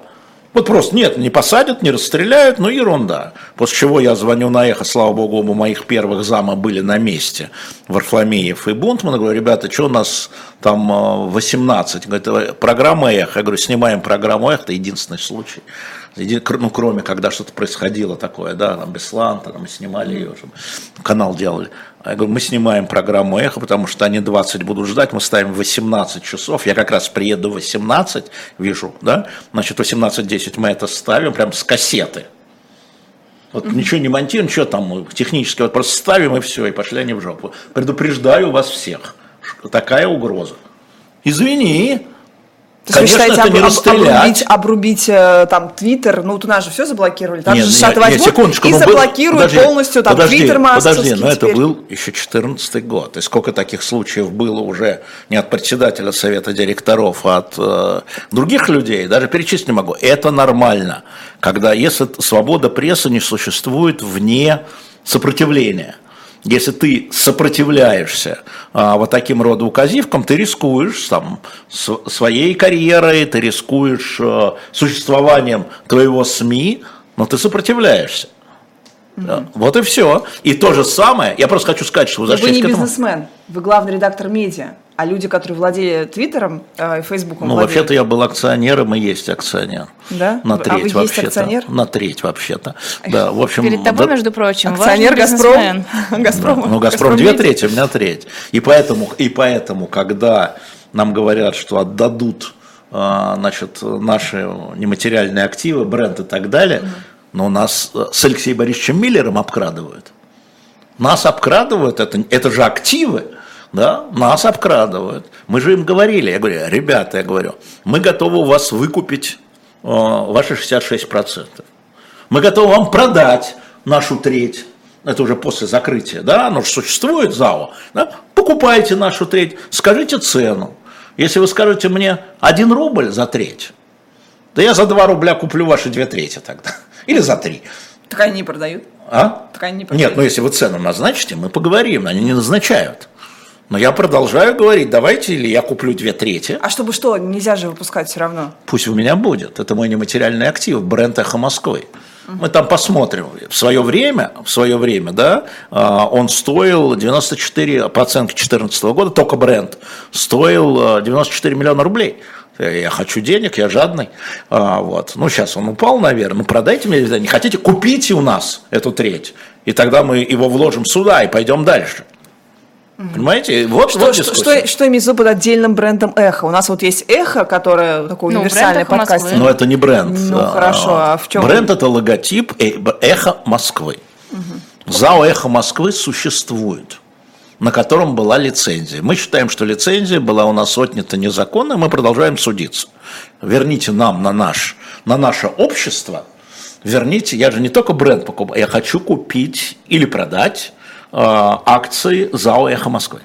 Вот просто нет, не посадят, не расстреляют, ну ерунда. После чего я звоню на эхо, слава богу, оба моих первых зама были на месте, Варфломеев и Бунтман, говорю, ребята, что у нас там 18? Говорит, «Э, программа эхо. Я говорю, снимаем программу эхо, это единственный случай. Ну, кроме, когда что-то происходило такое, да, там Беслан, там мы снимали ее, канал делали. А я говорю, мы снимаем программу «Эхо», потому что они 20 будут ждать, мы ставим 18 часов, я как раз приеду 18, вижу, да, значит, 18.10 мы это ставим прям с кассеты. Вот mm-hmm. ничего не монтируем, ничего там технически, вот просто ставим и все, и пошли они в жопу. Предупреждаю вас всех, такая угроза. Извини, то Конечно, вы считаете, это об, не обрубить, обрубить э, там Твиттер, ну у нас же все заблокировали, там нет, же США нет, секундочку, и ну, заблокируют подожди, полностью там Твиттер Подожди, но это был еще 14 год, и сколько таких случаев было уже не от председателя совета директоров, а от э, других людей, даже перечислить не могу. Это нормально, когда если свобода прессы не существует вне сопротивления. Если ты сопротивляешься а, вот таким рода указивкам, ты рискуешь там, с, своей карьерой, ты рискуешь а, существованием твоего СМИ, но ты сопротивляешься. Mm-hmm. Вот и все. И то же самое, я просто хочу сказать, что вы Вы не бизнесмен, вы главный редактор медиа. А люди, которые владеют Твиттером э, и Фейсбуком, Ну, вообще-то я был акционером и есть акционер. Да? На треть а вы вообще-то. Есть акционер? На треть вообще-то. Да, в общем. Перед тобой, да, между прочим, акционер Газпром. Газпром. Да, ну, Газпром две трети, у меня треть. И поэтому, и поэтому, когда нам говорят, что отдадут а, значит, наши нематериальные активы, бренд и так далее, но нас э, с Алексеем Борисовичем Миллером обкрадывают. Нас обкрадывают, это, это же активы да, нас обкрадывают. Мы же им говорили, я говорю, ребята, я говорю, мы готовы у вас выкупить э, ваши 66%. Мы готовы вам продать нашу треть. Это уже после закрытия, да, оно же существует, ЗАО. Да? Покупайте нашу треть, скажите цену. Если вы скажете мне 1 рубль за треть, да я за 2 рубля куплю ваши две трети тогда. Или за 3. Так они не продают. А? Так они не продают. Нет, ну если вы цену назначите, мы поговорим, они не назначают. Но я продолжаю говорить, давайте или я куплю две трети. А чтобы что, нельзя же выпускать все равно? Пусть у меня будет. Это мой нематериальный актив, бренд «Эхо Москвы». Мы там посмотрим. В свое время, в свое время, да, а, он стоил 94, по оценке 2014 года, только бренд, стоил 94 а, миллиона рублей. Я хочу денег, я жадный. А, вот. Ну, сейчас он упал, наверное. Ну, продайте мне, не хотите, купите у нас эту треть. И тогда мы его вложим сюда и пойдем дальше. Понимаете? Вот, что, вот что, что, что имеется в виду под отдельным брендом Эхо? У нас вот есть Эхо, которое такое ну, универсальное подкаст. Но это не бренд. Ну а, хорошо, а в чем? Бренд это логотип э, Эхо Москвы. Угу. ЗАО Эхо Москвы существует на котором была лицензия. Мы считаем, что лицензия была у нас отнята незаконно, мы продолжаем судиться. Верните нам на, наш, на наше общество верните, я же не только бренд покупаю, я хочу купить или продать акции ЗАО «Эхо Москвы».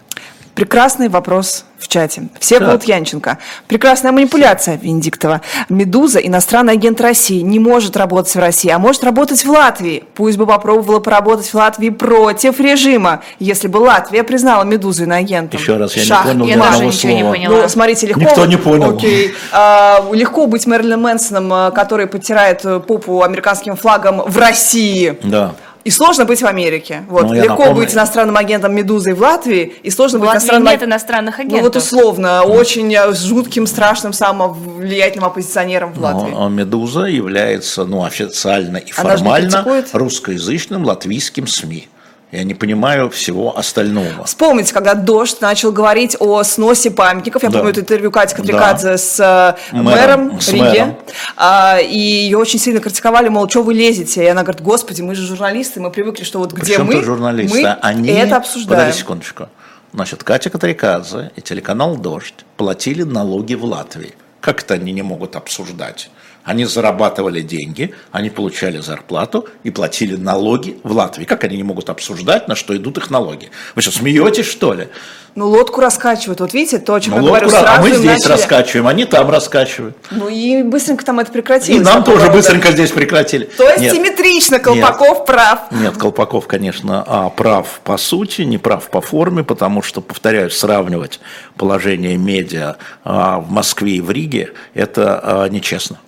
Прекрасный вопрос в чате. Все будут Янченко. Прекрасная манипуляция Венедиктова. «Медуза» – иностранный агент России, не может работать в России, а может работать в Латвии. Пусть бы попробовала поработать в Латвии против режима, если бы Латвия признала «Медузу» иноагентом. Еще раз, я Шах. не понял Я ни одного ничего не слова. поняла. Ну, смотрите, легко... Никто не понял. Окей. А, легко быть Мэрилин Мэнсоном, а, который подтирает э, попу американским флагом в России. Да. И сложно быть в Америке. Вот. Ну, Легко напомню- быть иностранным агентом «Медузы» в Латвии, и сложно В быть Латвии иностранным... нет иностранных Ну агентов. вот условно, очень э, жутким, страшным, самым влиятельным оппозиционером в Латвии. Но «Медуза» является ну, официально и формально русскоязычным латвийским СМИ. Я не понимаю всего остального. Вспомните, когда «Дождь» начал говорить о сносе памятников. Я Да. помню это интервью Кати Да. Катрикадзе с э, Мэром, мэром, с Риги. мэром. А, и ее очень сильно критиковали, мол, что вы лезете? И она говорит, господи, мы же журналисты, мы привыкли, что вот где Причем мы, журналисты, мы они... это обсуждаем. Подожди секундочку. Значит, Катя Катрикадзе и телеканал «Дождь» платили налоги в Латвии. Как это они не могут обсуждать? Они зарабатывали деньги, они получали зарплату и платили налоги в Латвии. Как они не могут обсуждать, на что идут их налоги? Вы что, смеетесь, что ли? Ну, лодку раскачивают. Вот видите, то, о чем Ну, я говорю, лодку ра- сразу а мы здесь начали- раскачиваем, они там раскачивают. Ну, и быстренько там это прекратилось. И нам тоже рода. быстренько здесь прекратили. То есть Нет. симметрично, Колпаков прав. Нет, Колпаков, конечно, а, прав по сути, не прав по форме, потому что, повторяю, сравнивать положение медиа а, в Москве и в Риге – это а, нечестно.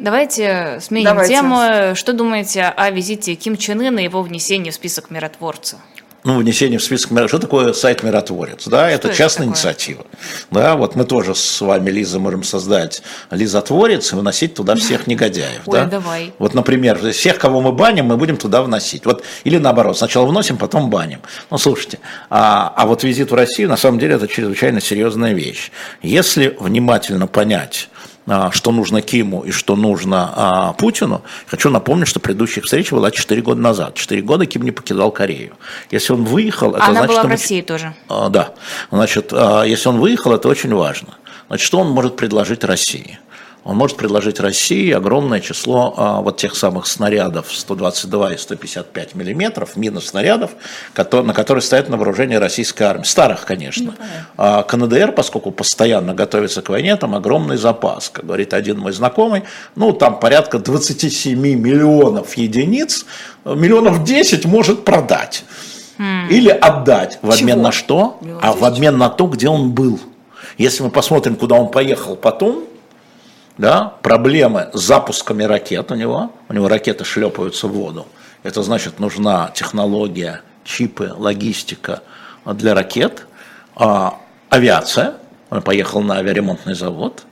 Давайте сменим Давайте. тему. Что думаете о визите Ким Чен Ына и его внесении в список миротворца? Ну, внесение в список мира- Что такое сайт «Миротворец»? Да, это это частная такое? инициатива. Да, вот мы тоже с вами, Лиза, можем создать Лизотворец и выносить туда всех негодяев. Ой, да? давай. Вот, например, всех, кого мы баним, мы будем туда вносить. Вот, или наоборот, сначала вносим, потом баним. Ну, слушайте, а, а вот визит в Россию, на самом деле, это чрезвычайно серьезная вещь. Если внимательно понять, что нужно Киму и что нужно а, Путину, хочу напомнить, что предыдущая встреча была 4 года назад. 4 года Ким не покидал Корею. Если он выехал, это Она значит, была в России тоже. а, Да, значит, а, если он выехал, это очень важно. Значит, что он может предложить России? Он может предложить России огромное число а, вот тех самых снарядов 122 и 155 миллиметров, минус снарядов, кото- на которые стоят на вооружении российской армии. Старых, конечно. А КНДР, поскольку постоянно готовится к войне, там огромный запас. Как говорит один мой знакомый, ну там порядка 27 миллионов единиц, миллионов 10 может продать. Или отдать в обмен Чего? на что? Миллион А в обмен на то, где он был. Если мы посмотрим, куда он поехал потом, да, проблемы с запусками ракет у него, у него ракеты шлепаются в воду. Это значит, нужна технология, чипы, логистика для ракет, а, авиация. Он поехал на авиаремонтный завод,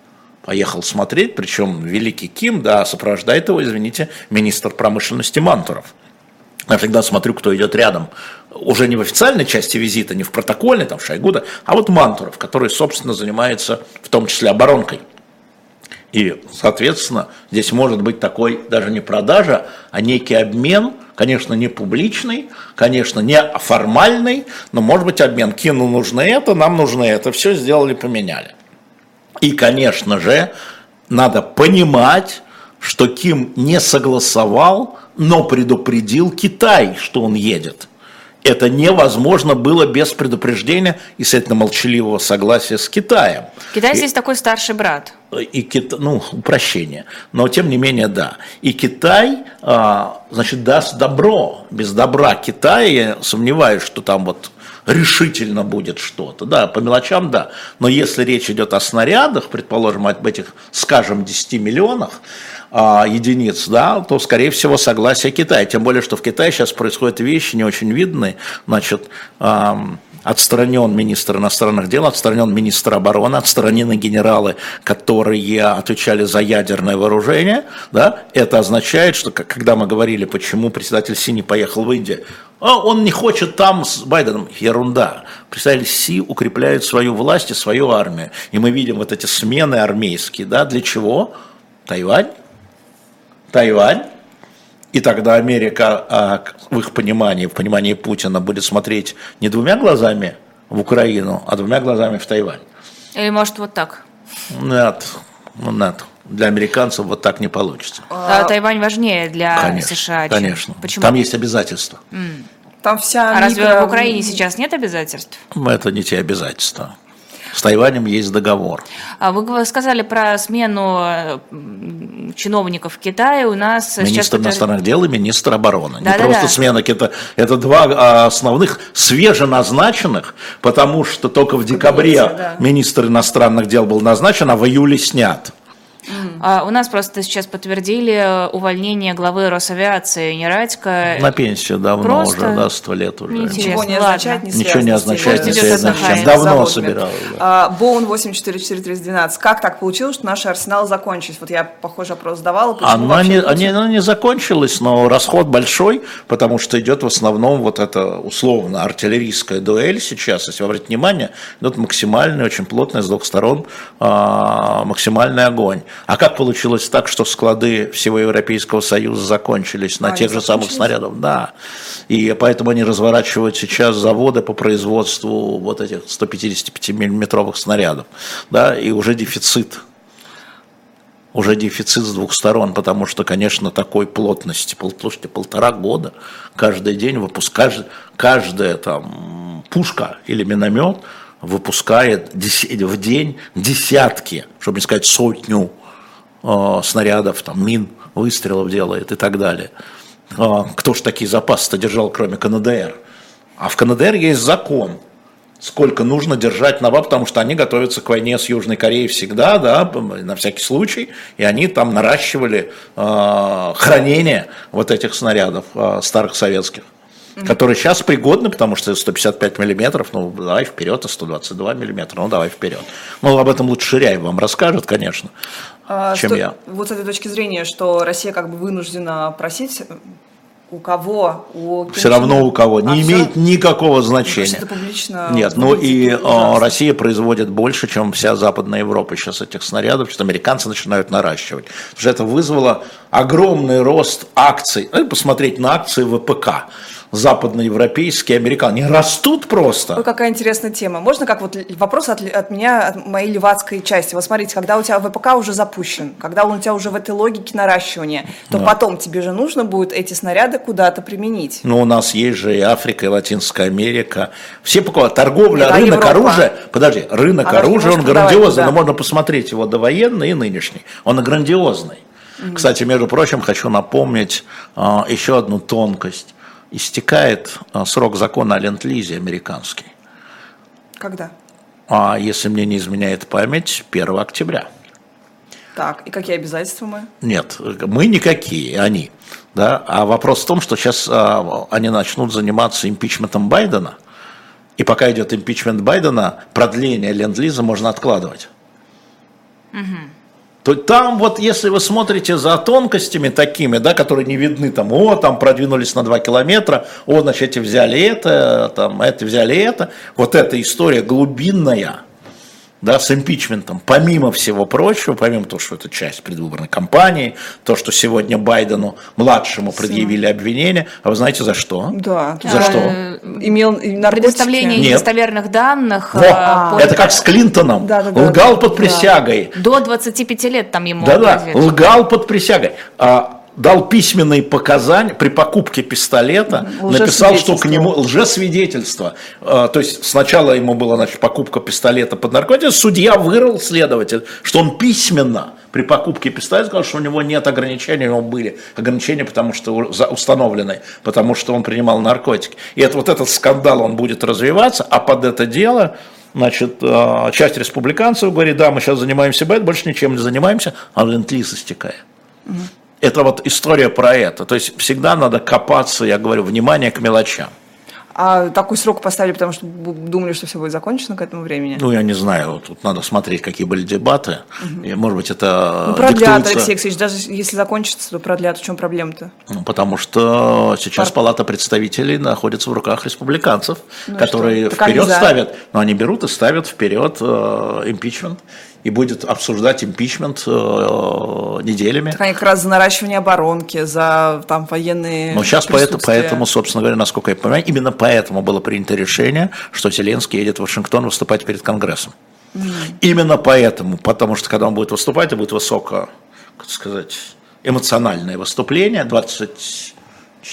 поехал смотреть, причем великий Ким, да, сопровождает его, извините, министр промышленности Мантуров. Я всегда смотрю, кто идет рядом. Уже не в официальной части визита, не в протокольной, там, в Шойгуда, а вот Мантуров, который, собственно, занимается в том числе оборонкой. И, соответственно, здесь может быть такой даже не продажа, а некий обмен, конечно, не публичный, конечно, не формальный, но может быть обмен. Кину нужно это, нам нужно это, все сделали, поменяли. И, конечно же, надо понимать, что Ким не согласовал, но предупредил Китай, что он едет. Это невозможно было без предупреждения и, следовательно, молчаливого согласия с Китаем. Китай И- здесь такой старший брат. И Кита- ну, упрощение, но тем не менее, да. И Китай, а, значит, даст добро. Без добра Китая, я сомневаюсь, что там вот решительно будет что-то. Да, по мелочам, да. Но если речь идет о снарядах, предположим, об этих, скажем, 10 миллионах а, единиц, да, то, скорее всего, согласие Китая. Тем более, что в Китае сейчас происходят вещи не очень видные. Значит, ам, отстранен министр иностранных дел, отстранен министр обороны, отстранены генералы, которые отвечали за ядерное вооружение. Да? Это означает, что когда мы говорили, почему председатель Си не поехал в Индию, а он не хочет там с Байденом. Ерунда. Представитель Си укрепляет свою власть и свою армию. И мы видим вот эти смены армейские. Да? Для чего? Тайвань. Тайвань. И тогда Америка, а, в их понимании, в понимании Путина, будет смотреть не двумя глазами в Украину, а двумя глазами в Тайвань. Или может вот так? Нет, Ну, НАТО. Для американцев вот так не получится. А, Тайвань важнее для Конечно, США. чем- конечно. Почему? Там есть обязательства. Там вся А разве микро- в Украине сейчас нет обязательств? Это не те обязательства. С Тайванем есть договор. А Вы сказали про смену чиновников в Китае. У нас. Министр иностранных дел и министр обороны. Не Да-да-да. просто смена Кита. Это два а, основных свеженазначенных, потому что только в декабре да. министр иностранных дел был назначен, а в июле снят. А, У нас просто сейчас подтвердили э, увольнение главы Росавиации Нерадько. На пенсию давно Просто уже, да, сто лет уже. Ничего не означает, не Ничего не означает, не связано с заводами. Давно собирал, да. Боун 844312. Как так получилось, что наши арсеналы закончились? Вот я, похоже, опрос задавала. Почему Она не, они- она не закончилась, но расход большой, потому что идет в основном вот эта условно артиллерийская дуэль сейчас, если вы обратите внимание, идет максимальный, очень плотный с двух сторон а, максимальный огонь. А как получилось так, что склады всего Европейского Союза закончились на А, тех же самых закончились? снарядов? Да. И поэтому они разворачивают сейчас заводы по производству вот этих 155-миллиметровых снарядов. Да, и уже дефицит уже дефицит с двух сторон, потому что, конечно, такой плотности, пол- слушайте, полтора года, каждый день выпускаешь, каждая там пушка или миномет выпускает в день десятки, чтобы не сказать сотню снарядов, там, мин, выстрелов делает и так далее. А, кто ж такие запасы-то держал, кроме КНДР? А в КНДР есть закон, сколько нужно держать на потому что они готовятся к войне с Южной Кореей всегда, да, на всякий случай, и они там наращивали э, хранение вот этих снарядов э, старых советских, которые сейчас пригодны, потому что 155 миллиметров, ну давай вперед, а 122 миллиметра, ну давай вперед. Ну об этом лучше Ширяев вам расскажет, конечно, А, чем сто- я. Вот с этой точки зрения, что Россия как бы вынуждена просить у кого? У Ким Все равно у кого, не А, имеет никакого значения. это публично Нет, ну и ужасно. а, Россия производит больше, чем вся Западная Европа сейчас этих снарядов, что американцы начинают наращивать. Потому что это вызвало огромный рост акций. Ну, посмотреть на акции ВПК. Западноевропейские, американские. Они растут просто. Ой, какая интересная тема. Можно как вот вопрос от, от меня, от моей левацкой части. Вот смотрите, когда у тебя ВПК уже запущен, когда он у тебя уже в этой логике наращивания, то потом тебе же нужно будет эти снаряды куда-то применить. Ну, у нас есть же и Африка, и Латинская Америка. Все покупают. Торговля, Да, рынок Европа. оружия. Подожди, рынок Она оружия, он грандиозный. Но можно посмотреть его довоенный и нынешний. Он грандиозный. Кстати, между прочим, хочу напомнить а, еще одну тонкость. Истекает а, срок закона о ленд-лизе американский. Когда? А если мне не изменяет память, 1 октября. Так, и какие обязательства мы? Нет, мы никакие, они. Да? А вопрос в том, что сейчас а, они начнут заниматься импичментом Байдена, и пока идет импичмент Байдена, продление ленд-лиза можно откладывать. То там вот, если вы смотрите за тонкостями такими, да, которые не видны, там, о, там продвинулись на 2 километра, о, значит, эти взяли это, там, это взяли это, вот эта история глубинная, да, с импичментом, помимо всего прочего, помимо того, что это часть предвыборной кампании, то, что сегодня Байдену, младшему, предъявили обвинение, а вы знаете за что? Да. За да. что? Имел наркотики. Предоставление Нет. недостоверных данных. Во, э, по- это как с Клинтоном, Да, да, да. лгал под Да. присягой, До 25 лет там ему Да-да, лгал под присягой. А, дал письменные показания при покупке пистолета, написал, что к нему лжесвидетельство. А, то есть сначала ему была значит, покупка пистолета под наркотиком, судья вырыл следователь, что он письменно при покупке пистолета сказал, что у него нет ограничений, у него были ограничения, потому что установлены, потому что он принимал наркотики. И это, вот этот скандал, он будет развиваться, а под это дело Значит, а, часть республиканцев говорит, да, мы сейчас занимаемся бэт, больше ничем не занимаемся, а ленд-лиз истекает. Это вот история про это. То есть всегда надо копаться, я говорю, внимание к мелочам. А такой срок поставили, потому что думали, что все будет закончено к этому времени. Ну, я не знаю, тут надо смотреть, какие были дебаты. И, может быть, это Ну, продлят, диктуется- Алексей Алексеевич, даже если закончится, то продлят. В чем проблема-то? Ну, Потому что сейчас Пар- Палата представителей находится в руках республиканцев, Ну которые вперед ставят, но они берут и ставят вперед э, импичмент, и будет обсуждать импичмент э, неделями. Так они как раз за наращивание оборонки, за там военные Но сейчас поэтому, поэтому, собственно говоря, насколько я понимаю, именно поэтому было принято решение, что Зеленский едет в Вашингтон выступать перед Конгрессом. Именно поэтому, потому что когда он будет выступать, это будет высоко, как сказать, эмоциональное выступление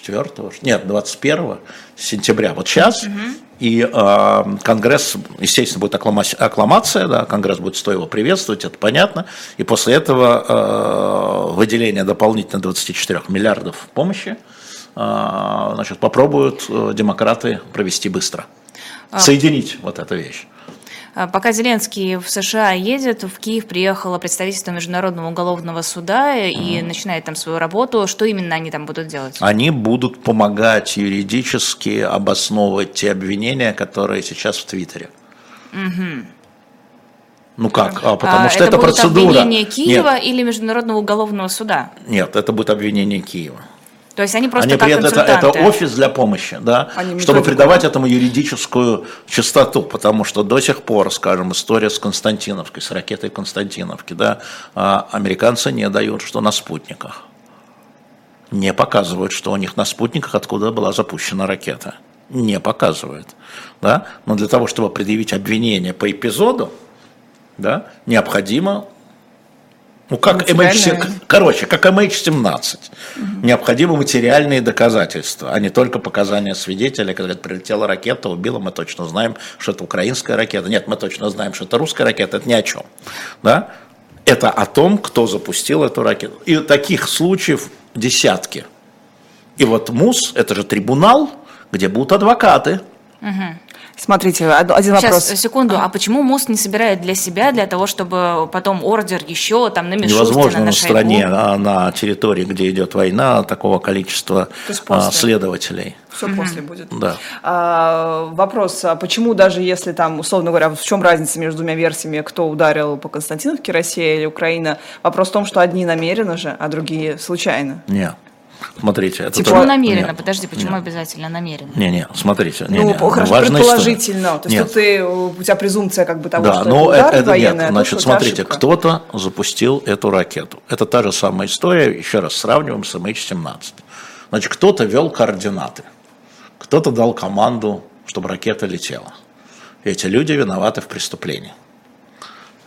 24 нет, 21 сентября, вот сейчас, и э, Конгресс, естественно, будет акклама- аккламация, да, Конгресс будет стоя его приветствовать, это понятно, и после этого э, выделение дополнительно 24 миллиардов помощи, э, значит, попробуют э, демократы провести быстро, соединить вот эту вещь. А, Пока Зеленский в США едет, в Киев приехало представительство Международного уголовного суда и начинает там свою работу. Что именно они там будут делать? Они будут помогать юридически обосновывать те обвинения, которые сейчас в Твиттере. Ну как? А, потому А, что это, будут процедура. обвинения Киева Нет, или Международного уголовного суда? нет, это будет обвинение Киева. То есть они просто Они как это, это офис для помощи, да, Они чтобы придавать этому юридическую чистоту, потому что до сих пор, скажем, история с Константиновкой, с ракетой Константиновки, да, а, американцы не дают, что на спутниках. Не показывают, что у них на спутниках откуда была запущена ракета. Не показывают. Да? Но для того, чтобы предъявить обвинение по эпизоду, да, необходимо ну, как MH, короче, как MH17. Необходимы материальные доказательства, а не только показания свидетеля, когда говорят, прилетела ракета, убила, мы точно знаем, что это украинская ракета. Нет, мы точно знаем, что это русская ракета, это ни о чем. Да? Это о том, кто запустил эту ракету. И таких случаев десятки. И вот МУС, это же трибунал, где будут адвокаты. Смотрите, од- один Сейчас, вопрос. секунду. А почему МУС не собирает для себя, для того, чтобы потом ордер еще там на Мишустина, Невозможно на на Шойгу? стране, а на территории, где идет война, такого количества а, после. следователей. Все после будет. Да. А, вопрос, а почему даже если там, условно говоря, в чем разница между двумя версиями, кто ударил по Константиновке, Россия или Украина? Вопрос в том, что одни намеренно же, а другие случайно. Не. Смотрите, это Типа Почему тоже- намеренно? Нет. Подожди, почему Нет. обязательно намеренно? Не, не, смотрите, не, ну, не, хорошо, важная предположительно. история. То есть Нет. ты, у тебя презумпция как бы того, да, что но это удар это, военный, нет. а Значит, вот смотрите, ошибка. кто-то запустил эту ракету. Это та же самая история, еще раз сравниваем с MH17. Значит, кто-то вел координаты, кто-то дал команду, чтобы ракета летела. Эти люди виноваты в преступлении.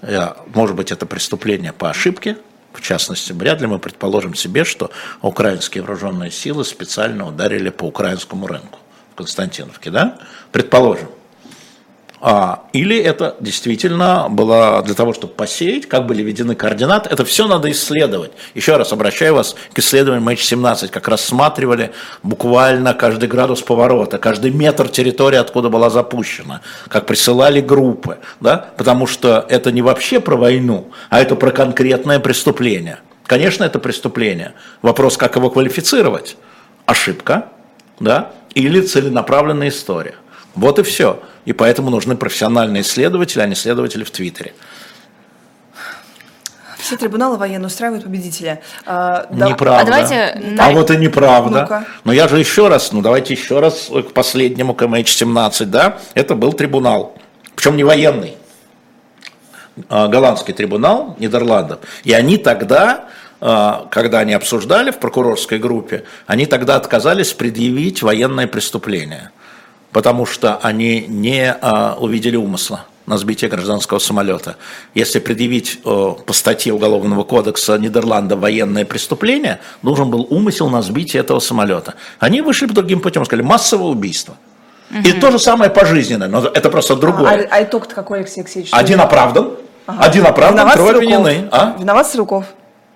Я- Может быть, это преступление по ошибке, в частности, вряд ли мы предположим себе, что украинские вооруженные силы специально ударили по украинскому рынку в Константиновке, да? Предположим. А, или это действительно было для того, чтобы посеять, как были введены координаты. Это все надо исследовать. Еще раз обращаю вас к исследованию H17, как рассматривали буквально каждый градус поворота, каждый метр территории, откуда была запущена, как присылали группы, да? потому что это не вообще про войну, а это про конкретное преступление. Конечно, это преступление. Вопрос, как его квалифицировать? Ошибка, да, или целенаправленная история. Вот и все. И поэтому нужны профессиональные исследователи, а не исследователи в Твиттере. Все трибуналы военные устраивают победителя. А, да- Неправда. А давайте А вот и неправда. Ну-ка. Но я же еще раз, ну давайте еще раз к последнему к MH17, да, это был трибунал. Причем не военный. А, голландский трибунал Нидерландов. И они тогда, а, когда они обсуждали в прокурорской группе, они тогда отказались предъявить военное преступление, потому что они не а, увидели умысла на сбитие гражданского самолета. Если предъявить э, по статье Уголовного кодекса Нидерланда военное преступление, нужен был умысел на сбитие этого самолета. Они вышли по другим путем, сказали массовое убийство. И то же самое пожизненное, но это просто другое. А, а итог-то какой, Алексей Алексеевич? Один оправдан, один оправдан, Виноват трое Стрелков? обвинены. А? Виноват Стрелков?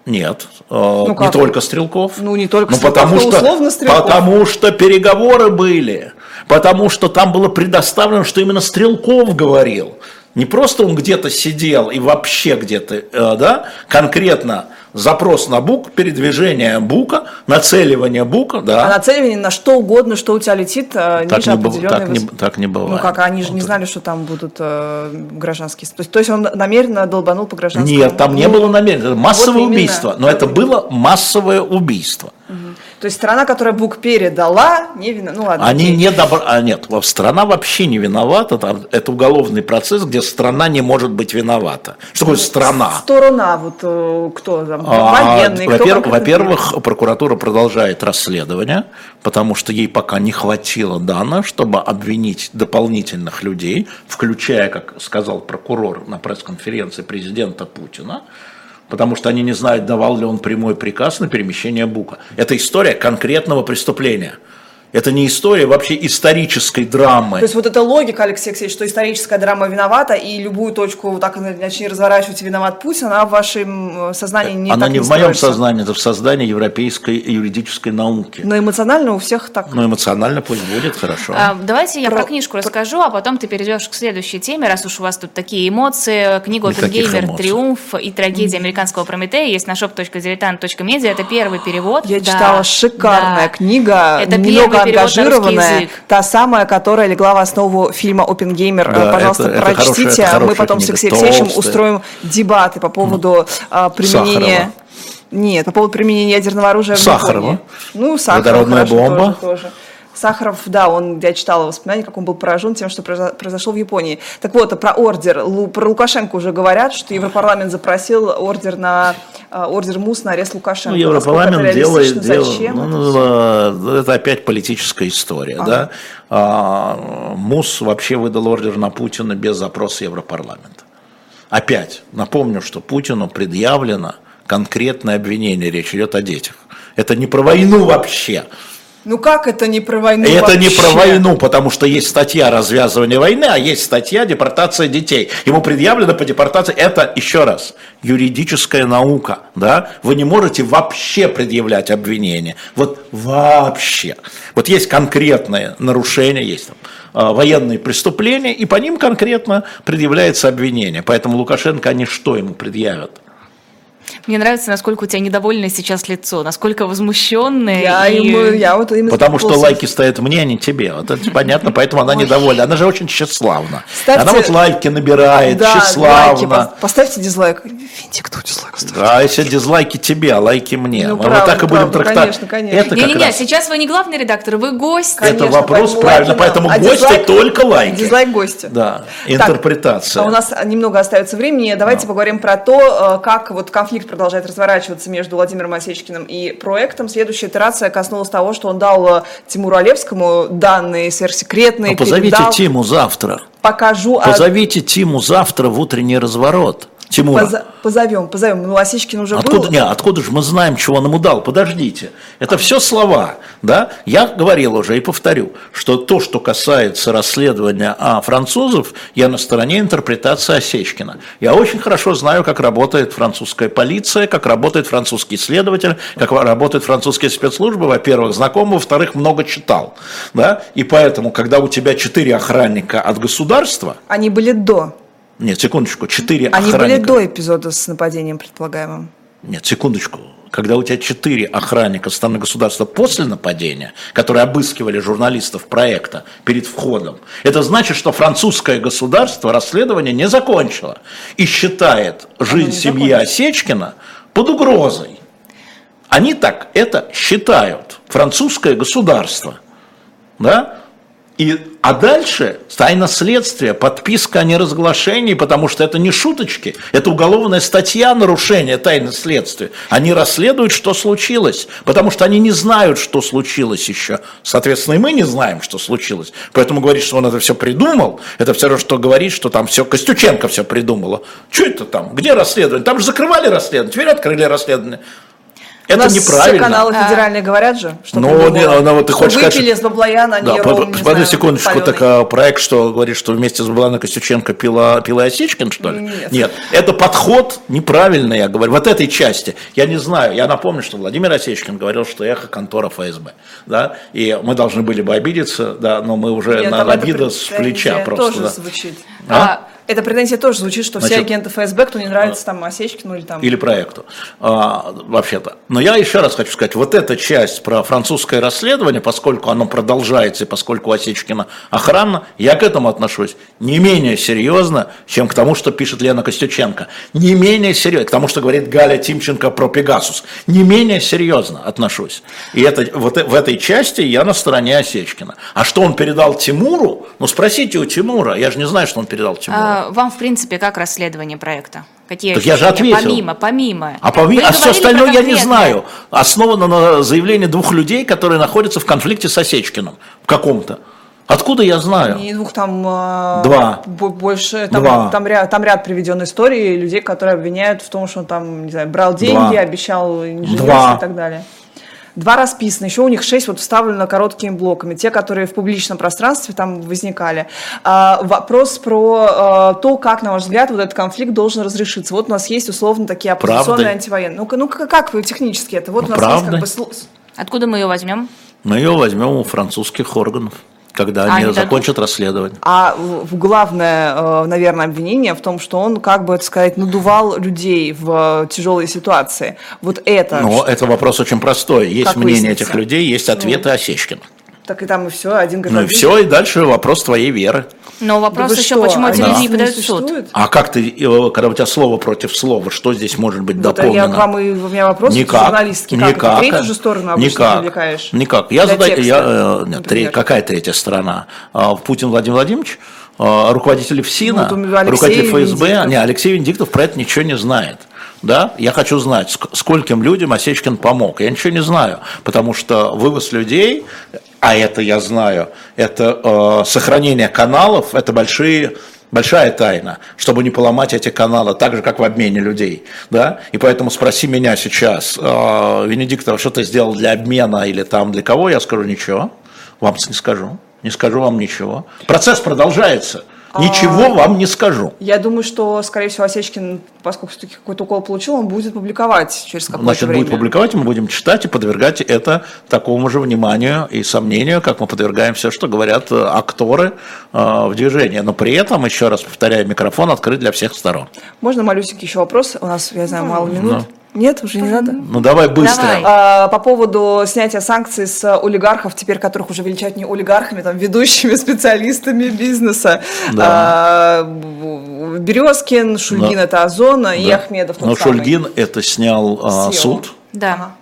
Нет, э, не как? только Стрелков. Ну, не только Ну, Стрелков, потому что, условно Стрелков. Потому что переговоры были, потому что там было предоставлено, что именно Стрелков говорил. Не просто он где-то сидел и вообще где-то, э, да, конкретно запрос на бук, передвижение бука, нацеливание бука, да. А нацеливание на что угодно, что у тебя летит, э, так, ниже не, определенной так, не, так не бывает. Ну как, они же не Вот. знали, что там будут э, гражданские... То есть, то есть он намеренно долбанул по гражданскому? Нет, там не Ну, было намерения. Это массовое вот именно. убийство. Но это было массовое убийство. То То есть страна, которая Бук передала, не виновата. Ну ладно. Они не добр... а, нет, страна вообще не виновата. Там, это уголовный процесс, где страна не может быть виновата. Что такое страна? Сторона, вот э, кто там, а, военный, во-первых, во-первых, прокуратура продолжает расследование, потому что ей пока не хватило данных, чтобы обвинить дополнительных людей, включая, как сказал прокурор на пресс-конференции президента Путина, потому что они не знают, давал ли он прямой приказ на перемещение Бука. Это история конкретного преступления – это не история вообще исторической драмы. То есть вот эта логика, Алексей Алексеевич, что историческая драма виновата, и любую точку вот так начни разворачивать, виноват Путин, она в вашем э, сознании не Она так не, не в моем сознании, это в сознании европейской юридической науки. Но эмоционально у всех так. Но эмоционально пусть будет, хорошо. А, давайте я про, про книжку про... расскажу, а потом ты перейдешь к следующей теме, раз уж у вас тут такие эмоции. Книга «Опенгеймер. Триумф и трагедия американского Прометея» есть на shop.diletant.media. Это первый перевод. Я да, читала шикарная да. книга. Это много ангажированная, та самая, которая легла в основу фильма «Опенгеймер». Да, Пожалуйста, это, прочтите, это а мы потом книга, с Алексеем Алексеевичем устроим дебаты по поводу а, применения... Сахарова. Нет, по поводу применения ядерного оружия Сахарова. в Японии. Ну, Сахарова, Водородная бомба. Тоже, тоже. Сахаров, да, он, я читала воспоминания, как он был поражен тем, что произошло в Японии. Так вот, про ордер. Про Лукашенко уже говорят, что Европарламент запросил ордер на а, ордер МУС на арест Лукашенко. Ну, Европарламент делает, делает ну, это, ну, это опять политическая история, а. да. А, МУС вообще выдал ордер на Путина без запроса Европарламента. Опять напомню, что Путину предъявлено конкретное обвинение, речь идет о детях. Это не про войну вообще. Ну как это не про войну? Это вообще? не про войну, потому что есть статья развязывания войны, а есть статья депортация детей. Ему предъявлено по депортации. Это, еще раз, юридическая наука. Да? Вы не можете вообще предъявлять обвинения. Вот вообще. Вот есть конкретное нарушение, есть там а, военные преступления, и по ним конкретно предъявляется обвинение. Поэтому Лукашенко, они что ему предъявят? Мне нравится, насколько у тебя недовольное сейчас лицо, насколько возмущенное. Я, и... ему, я вот именно Потому что лайки стоят мне, а не тебе. Вот это понятно, поэтому она недовольна. Она же очень тщеславна. Ставьте... Она вот лайки набирает, да, тщеславно. Лайки. Поставьте дизлайк. Видите, кто дизлайк ставит. Да, если дизлайки тебе, а лайки мне. Ну, Мы правда, вот так и будем трактовать. Конечно, конечно. Не-не-не, раз... сейчас вы не главный редактор, вы гость. Конечно, это вопрос правильно, поэтому а гости дизлайк, только лайки. Дизлайк гостя. Да, интерпретация. Так, а у нас немного остается времени. Давайте поговорим про то, э, как вот конфликт продолжает разворачиваться между Владимиром Осечкиным и проектом. Следующая итерация коснулась того, что он дал э, Тимуру Олевскому данные сверхсекретные. Ну, позовите передал... Тиму завтра. Покажу. А Позовите а... Тиму завтра в утренний разворот. Тимура. Поза позовем, позовем. Ну, Осечкин уже откуда, был. Не, откуда же мы знаем, чего он ему дал? Подождите. Это все слова. Да? Я говорил уже и повторю, что то, что касается расследования а французов, я на стороне интерпретации Осечкина. Я очень хорошо знаю, как работает французская полиция, как работает французский следователь, как работают французские спецслужбы. Во-первых, знаком, во-вторых, много читал. Да? И поэтому, когда у тебя четыре охранника от государства... Они были до. Нет, секундочку, четыре Они охранника. были до эпизода с нападением предполагаемым. Нет, секундочку. Когда у тебя четыре охранника страны государства после нападения, которые обыскивали журналистов проекта перед входом, это значит, что французское государство расследование не закончило и считает жизнь семьи. Осечкина под угрозой. Они так это считают. Французское государство. Да? И, а дальше тайна следствия, подписка о неразглашении, потому что это не шуточки, это уголовная статья нарушения тайны следствия. Они расследуют, что случилось, потому что они не знают, что случилось еще. Соответственно, и мы не знаем, что случилось. Поэтому говорить, что он это все придумал, это все равно, что говорить, что там все, Костюченко все придумала. Что это там? Где расследование? Там же закрывали расследование, теперь открыли расследование. Это нас неправильно. Все каналы федеральные а. говорят же, что ну, не, ну, вот ты хочешь выпили сказать, с Баблояна, да, под, подожди секундочку, так а, проект, что говорит, что вместе с Баблояна Костюченко пила, пила Осечкин, что ли? Нет. Нет, это подход неправильный, я говорю, вот этой части. Я не знаю, я напомню, что Владимир Осечкин говорил, что эхо контора ФСБ, да, и мы должны были бы обидеться, да, но мы уже Нет, на обида с плеча просто. Тоже да. звучит. А? Эта претензия тоже звучит, что Значит, все агенты ФСБ, кто не нравится там Осечкину или там... Или проекту, а, вообще-то. Но я еще раз хочу сказать, вот эта часть про французское расследование, поскольку оно продолжается, и поскольку Осечкина охрана, я к этому отношусь не менее серьезно, чем к тому, что пишет Лена Костюченко. Не менее серьезно, к тому, что говорит Галя Тимченко про Пегасус. Не менее серьезно отношусь. И это, вот в этой части я на стороне Осечкина. А что он передал Тимуру? Ну, спросите у Тимура. Я же не знаю, что он передал Тимуру. А, вам, в принципе, как расследование проекта? Какие так я же ответил. Помимо, помимо. А, помимо, а все остальное я не знаю. Основано на заявлении двух людей, которые находятся в конфликте с Осечкиным. В каком-то. Откуда я знаю? Не двух, там а, Два. больше, там, Два. Там, ряд, там ряд приведен историй людей, которые обвиняют в том, что он там, не знаю, брал деньги, Два. обещал инженерство и так далее два расписаны, еще у них шесть вот вставлено короткими блоками, те, которые в публичном пространстве там возникали. А, вопрос про а, то, как, на ваш взгляд, вот этот конфликт должен разрешиться. Вот у нас есть условно такие оппозиционные Правдой. антивоенные. Ну, ну как технически это? Вот ну, у нас правдой. есть как бы... Откуда мы ее возьмем? Мы ее возьмем у французских органов когда а они, они закончат дадут? расследование. А главное, э, наверное, обвинение в том, что он, как бы это сказать, надувал людей в тяжелой ситуации. Вот это. Но это вопрос очень простой. Есть мнение выяснится? этих людей, есть ответы ну. Осечкина. Так и там и все, один говорит. Ну и все, и дальше вопрос твоей веры. Но вопрос да еще, что? почему эти люди не подают в суд? А как ты, э, когда у тебя слово против слова, что здесь может быть вот дополнено? Я к вам, и, у меня вопрос никак, журналистский. Как никак, ты третью же сторону никак, привлекаешь? Никак. Я задаю, я, э, нет, три, какая третья сторона? А, Путин Владимир Владимирович? А, руководитель ФСИНа, вот руководитель ФСБ, Венедиктов. не, Алексей Венедиктов про это ничего не знает. Да? Я хочу знать, скольким людям Осечкин помог. Я ничего не знаю, потому что вывоз людей а это я знаю, это э, сохранение каналов, это большие большая тайна, чтобы не поломать эти каналы, так же, как в обмене людей. Да? И поэтому спроси меня сейчас, э, Венедиктов, что ты сделал для обмена или там для кого, я скажу ничего, вам не скажу, не скажу вам ничего. Процесс продолжается. Ничего а, вам не скажу. Я думаю, что, скорее всего, Осечкин, поскольку все-таки какой-то укол получил, он будет публиковать через какое-то Значит, время. будет публиковать, мы будем читать и подвергать это такому же вниманию и сомнению, как мы подвергаем все, что говорят э, акторы э, в движении. Но при этом, еще раз повторяю, микрофон открыт для всех сторон. Можно малюсенький еще вопрос? У нас, я знаю, мало минут. Ну. Нет, уже не надо. Ну давай быстро. Давай. А, по поводу снятия санкций с олигархов, теперь которых уже величают не олигархами, там ведущими специалистами бизнеса. Да. А, Березкин, Шульгин да. это Озон да. и Ахмедов. Но самый. Шульгин это снял а, суд. Да.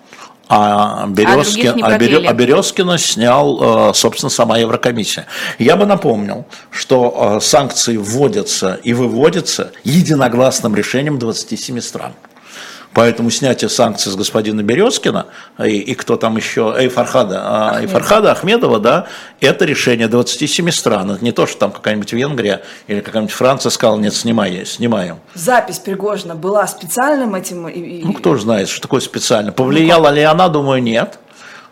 А, Березкин, а, Берё, а Березкина снял, собственно, сама Еврокомиссия. Я бы напомнил, что санкции вводятся и выводятся единогласным решением 27 стран. Поэтому снятие санкций с господина Березкина и, и кто там еще, и Фархада, Ахмедова. и Фархада Ахмедова, да, это решение 27 стран. Это не то, что там какая-нибудь Венгрия или какая-нибудь Франция сказала, нет, снимай, снимаем. Запись Пригожина была специальным этим? И... Ну, кто же знает, что такое специально. Повлияла ну, ли она, думаю, нет.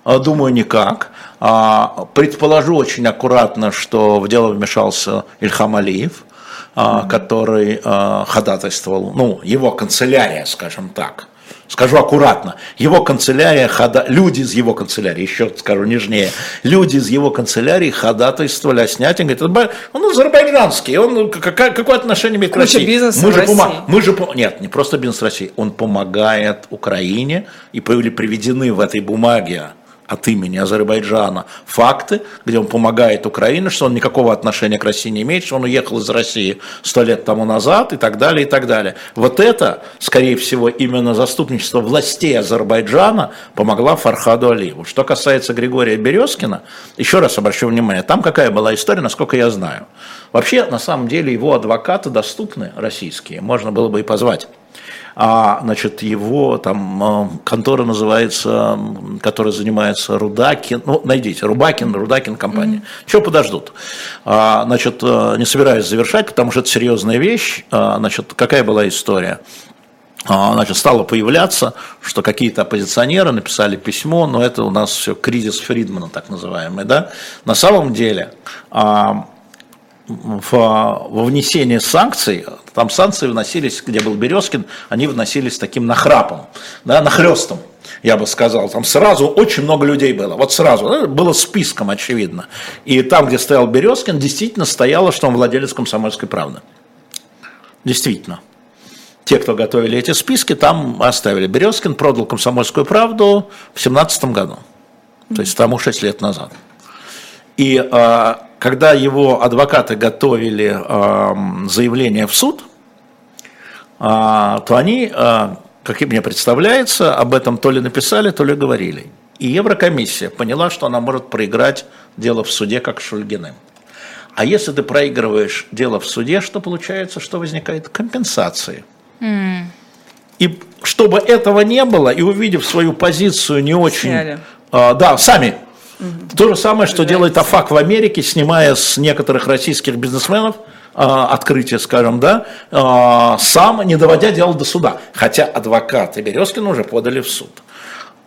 А, думаю, никак. А, предположу очень аккуратно, что в дело вмешался Ильхам Алиев а, который а, ходатайствовал, ну, его канцелярия, скажем так, скажу аккуратно, его канцелярия, хода... люди из его канцелярии, еще скажу нежнее, люди из его канцелярии ходатайствовали о снятии, говорит, он азербайджанский, он какое, какое отношение имеет к России? Бизнес мы же, помог... мы же Нет, не просто бизнес России, он помогает Украине, и были приведены в этой бумаге от имени Азербайджана факты, где он помогает Украине, что он никакого отношения к России не имеет, что он уехал из России сто лет тому назад и так далее, и так далее. Вот это, скорее всего, именно заступничество властей Азербайджана помогла Фархаду Алиеву. Что касается Григория Березкина, еще раз обращу внимание, там какая была история, насколько я знаю. Вообще, на самом деле, его адвокаты доступны, российские, можно было бы и позвать а, значит, его там а, контора называется, которая занимается Рудакин, ну, найдите, Рубакин, Рудакин компания. Mm-hmm. Чего подождут? А, значит, а, не собираюсь завершать, потому что это серьезная вещь. А, значит, какая была история? значит, стало появляться, что какие-то оппозиционеры написали письмо, но это у нас все кризис Фридмана, так называемый, да. На самом деле, в, во внесении санкций, там санкции вносились, где был Березкин, они вносились таким нахрапом, да, нахлестом, я бы сказал. Там сразу очень много людей было, вот сразу, да, было списком, очевидно. И там, где стоял Березкин, действительно стояло, что он владелец комсомольской правды. действительно. Те, кто готовили эти списки, там оставили. Березкин продал «Комсомольскую правду» в 17 году, то есть тому 6 лет назад. И э, когда его адвокаты готовили э, заявление в суд, э, то они, э, как и мне представляется, об этом то ли написали, то ли говорили. И Еврокомиссия поняла, что она может проиграть дело в суде, как Шульгиным. А если ты проигрываешь дело в суде, что получается, что возникает? Компенсации. Mm. И чтобы этого не было, и увидев свою позицию не очень... Сняли. А, да, сами. Угу. То же самое, что делает АФАК в Америке, снимая с некоторых российских бизнесменов а, открытие, скажем, да, а, сам, не доводя дело до суда. Хотя адвокаты Березкина уже подали в суд.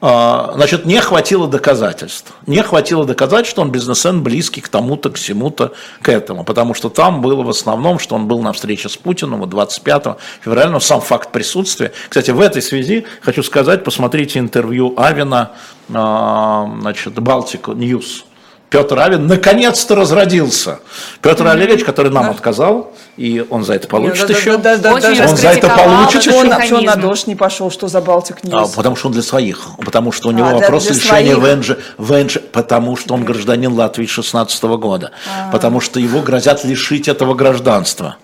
А, значит, не хватило доказательств. Не хватило доказательств, что он бизнесмен близкий к тому-то, к всему-то, к этому. Потому что там было в основном, что он был на встрече с Путиным 25 февраля, но сам факт присутствия. Кстати, в этой связи хочу сказать, посмотрите интервью Авена, значит, Балтику News Петр Авен наконец-то разродился. Петр mm-hmm. Олегович, который нам да. отказал, и он за это получит да, еще. Да, да, да, да, он за это получит еще. Он, что на дождь не пошел, что за Baltic News? А, потому что он для своих, потому что у него а, вопрос для решения ВНЖ, ВНЖ, потому что он гражданин Латвии 16 года, а. потому что его грозят лишить этого гражданства.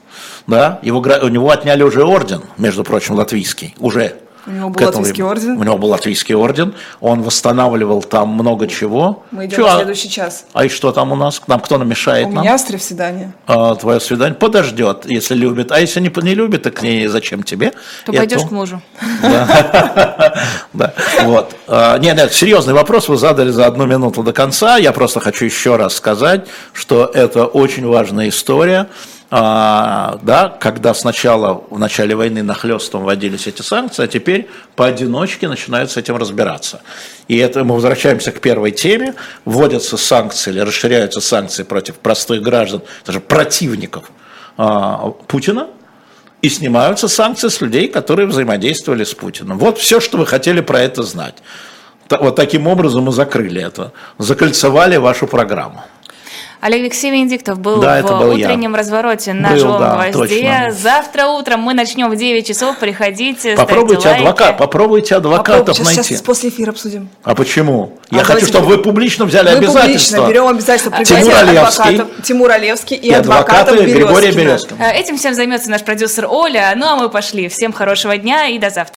Да? Его, у него отняли уже орден, между прочим, латвийский, уже у него был латвийский орден. У него был латвийский орден. Он восстанавливал там много чего. Мы идем Чё? в следующий час. А и что там у нас? Нам кто намешает? У нам? меня свидание. А, твое свидание подождет, если любит. А если не, не любит, так не зачем тебе? То Эту... пойдешь к мужу. Да, вот. А, нет, нет, серьезный вопрос вы задали за одну минуту до конца. Я просто хочу еще раз сказать, что это очень важная история а, да, когда сначала в начале войны нахлестом вводились эти санкции, а теперь поодиночке начинают с этим разбираться. И это мы возвращаемся к первой теме. Вводятся санкции или расширяются санкции против простых граждан, даже противников а, Путина, и снимаются санкции с людей, которые взаимодействовали с Путиным. Вот все, что вы хотели про это знать. Вот таким образом мы закрыли это, закольцевали вашу программу. Олег Алексей Венедиктов был да, в был утреннем я. развороте на был, живом да, гвозде. Точно. Завтра утром мы начнем в 9 часов. Приходите, попробуйте адвокат, Попробуйте адвокатов Попробуйте. найти. Сейчас после эфира обсудим. А почему? А я хочу, чтобы вы публично взяли мы обязательства. публично берем обязательства. Тимур Олевский. Тимур Олевский и, и адвоката Григория Березкина. Этим всем займется наш продюсер Оля. Ну а мы пошли. Всем хорошего дня и до завтра.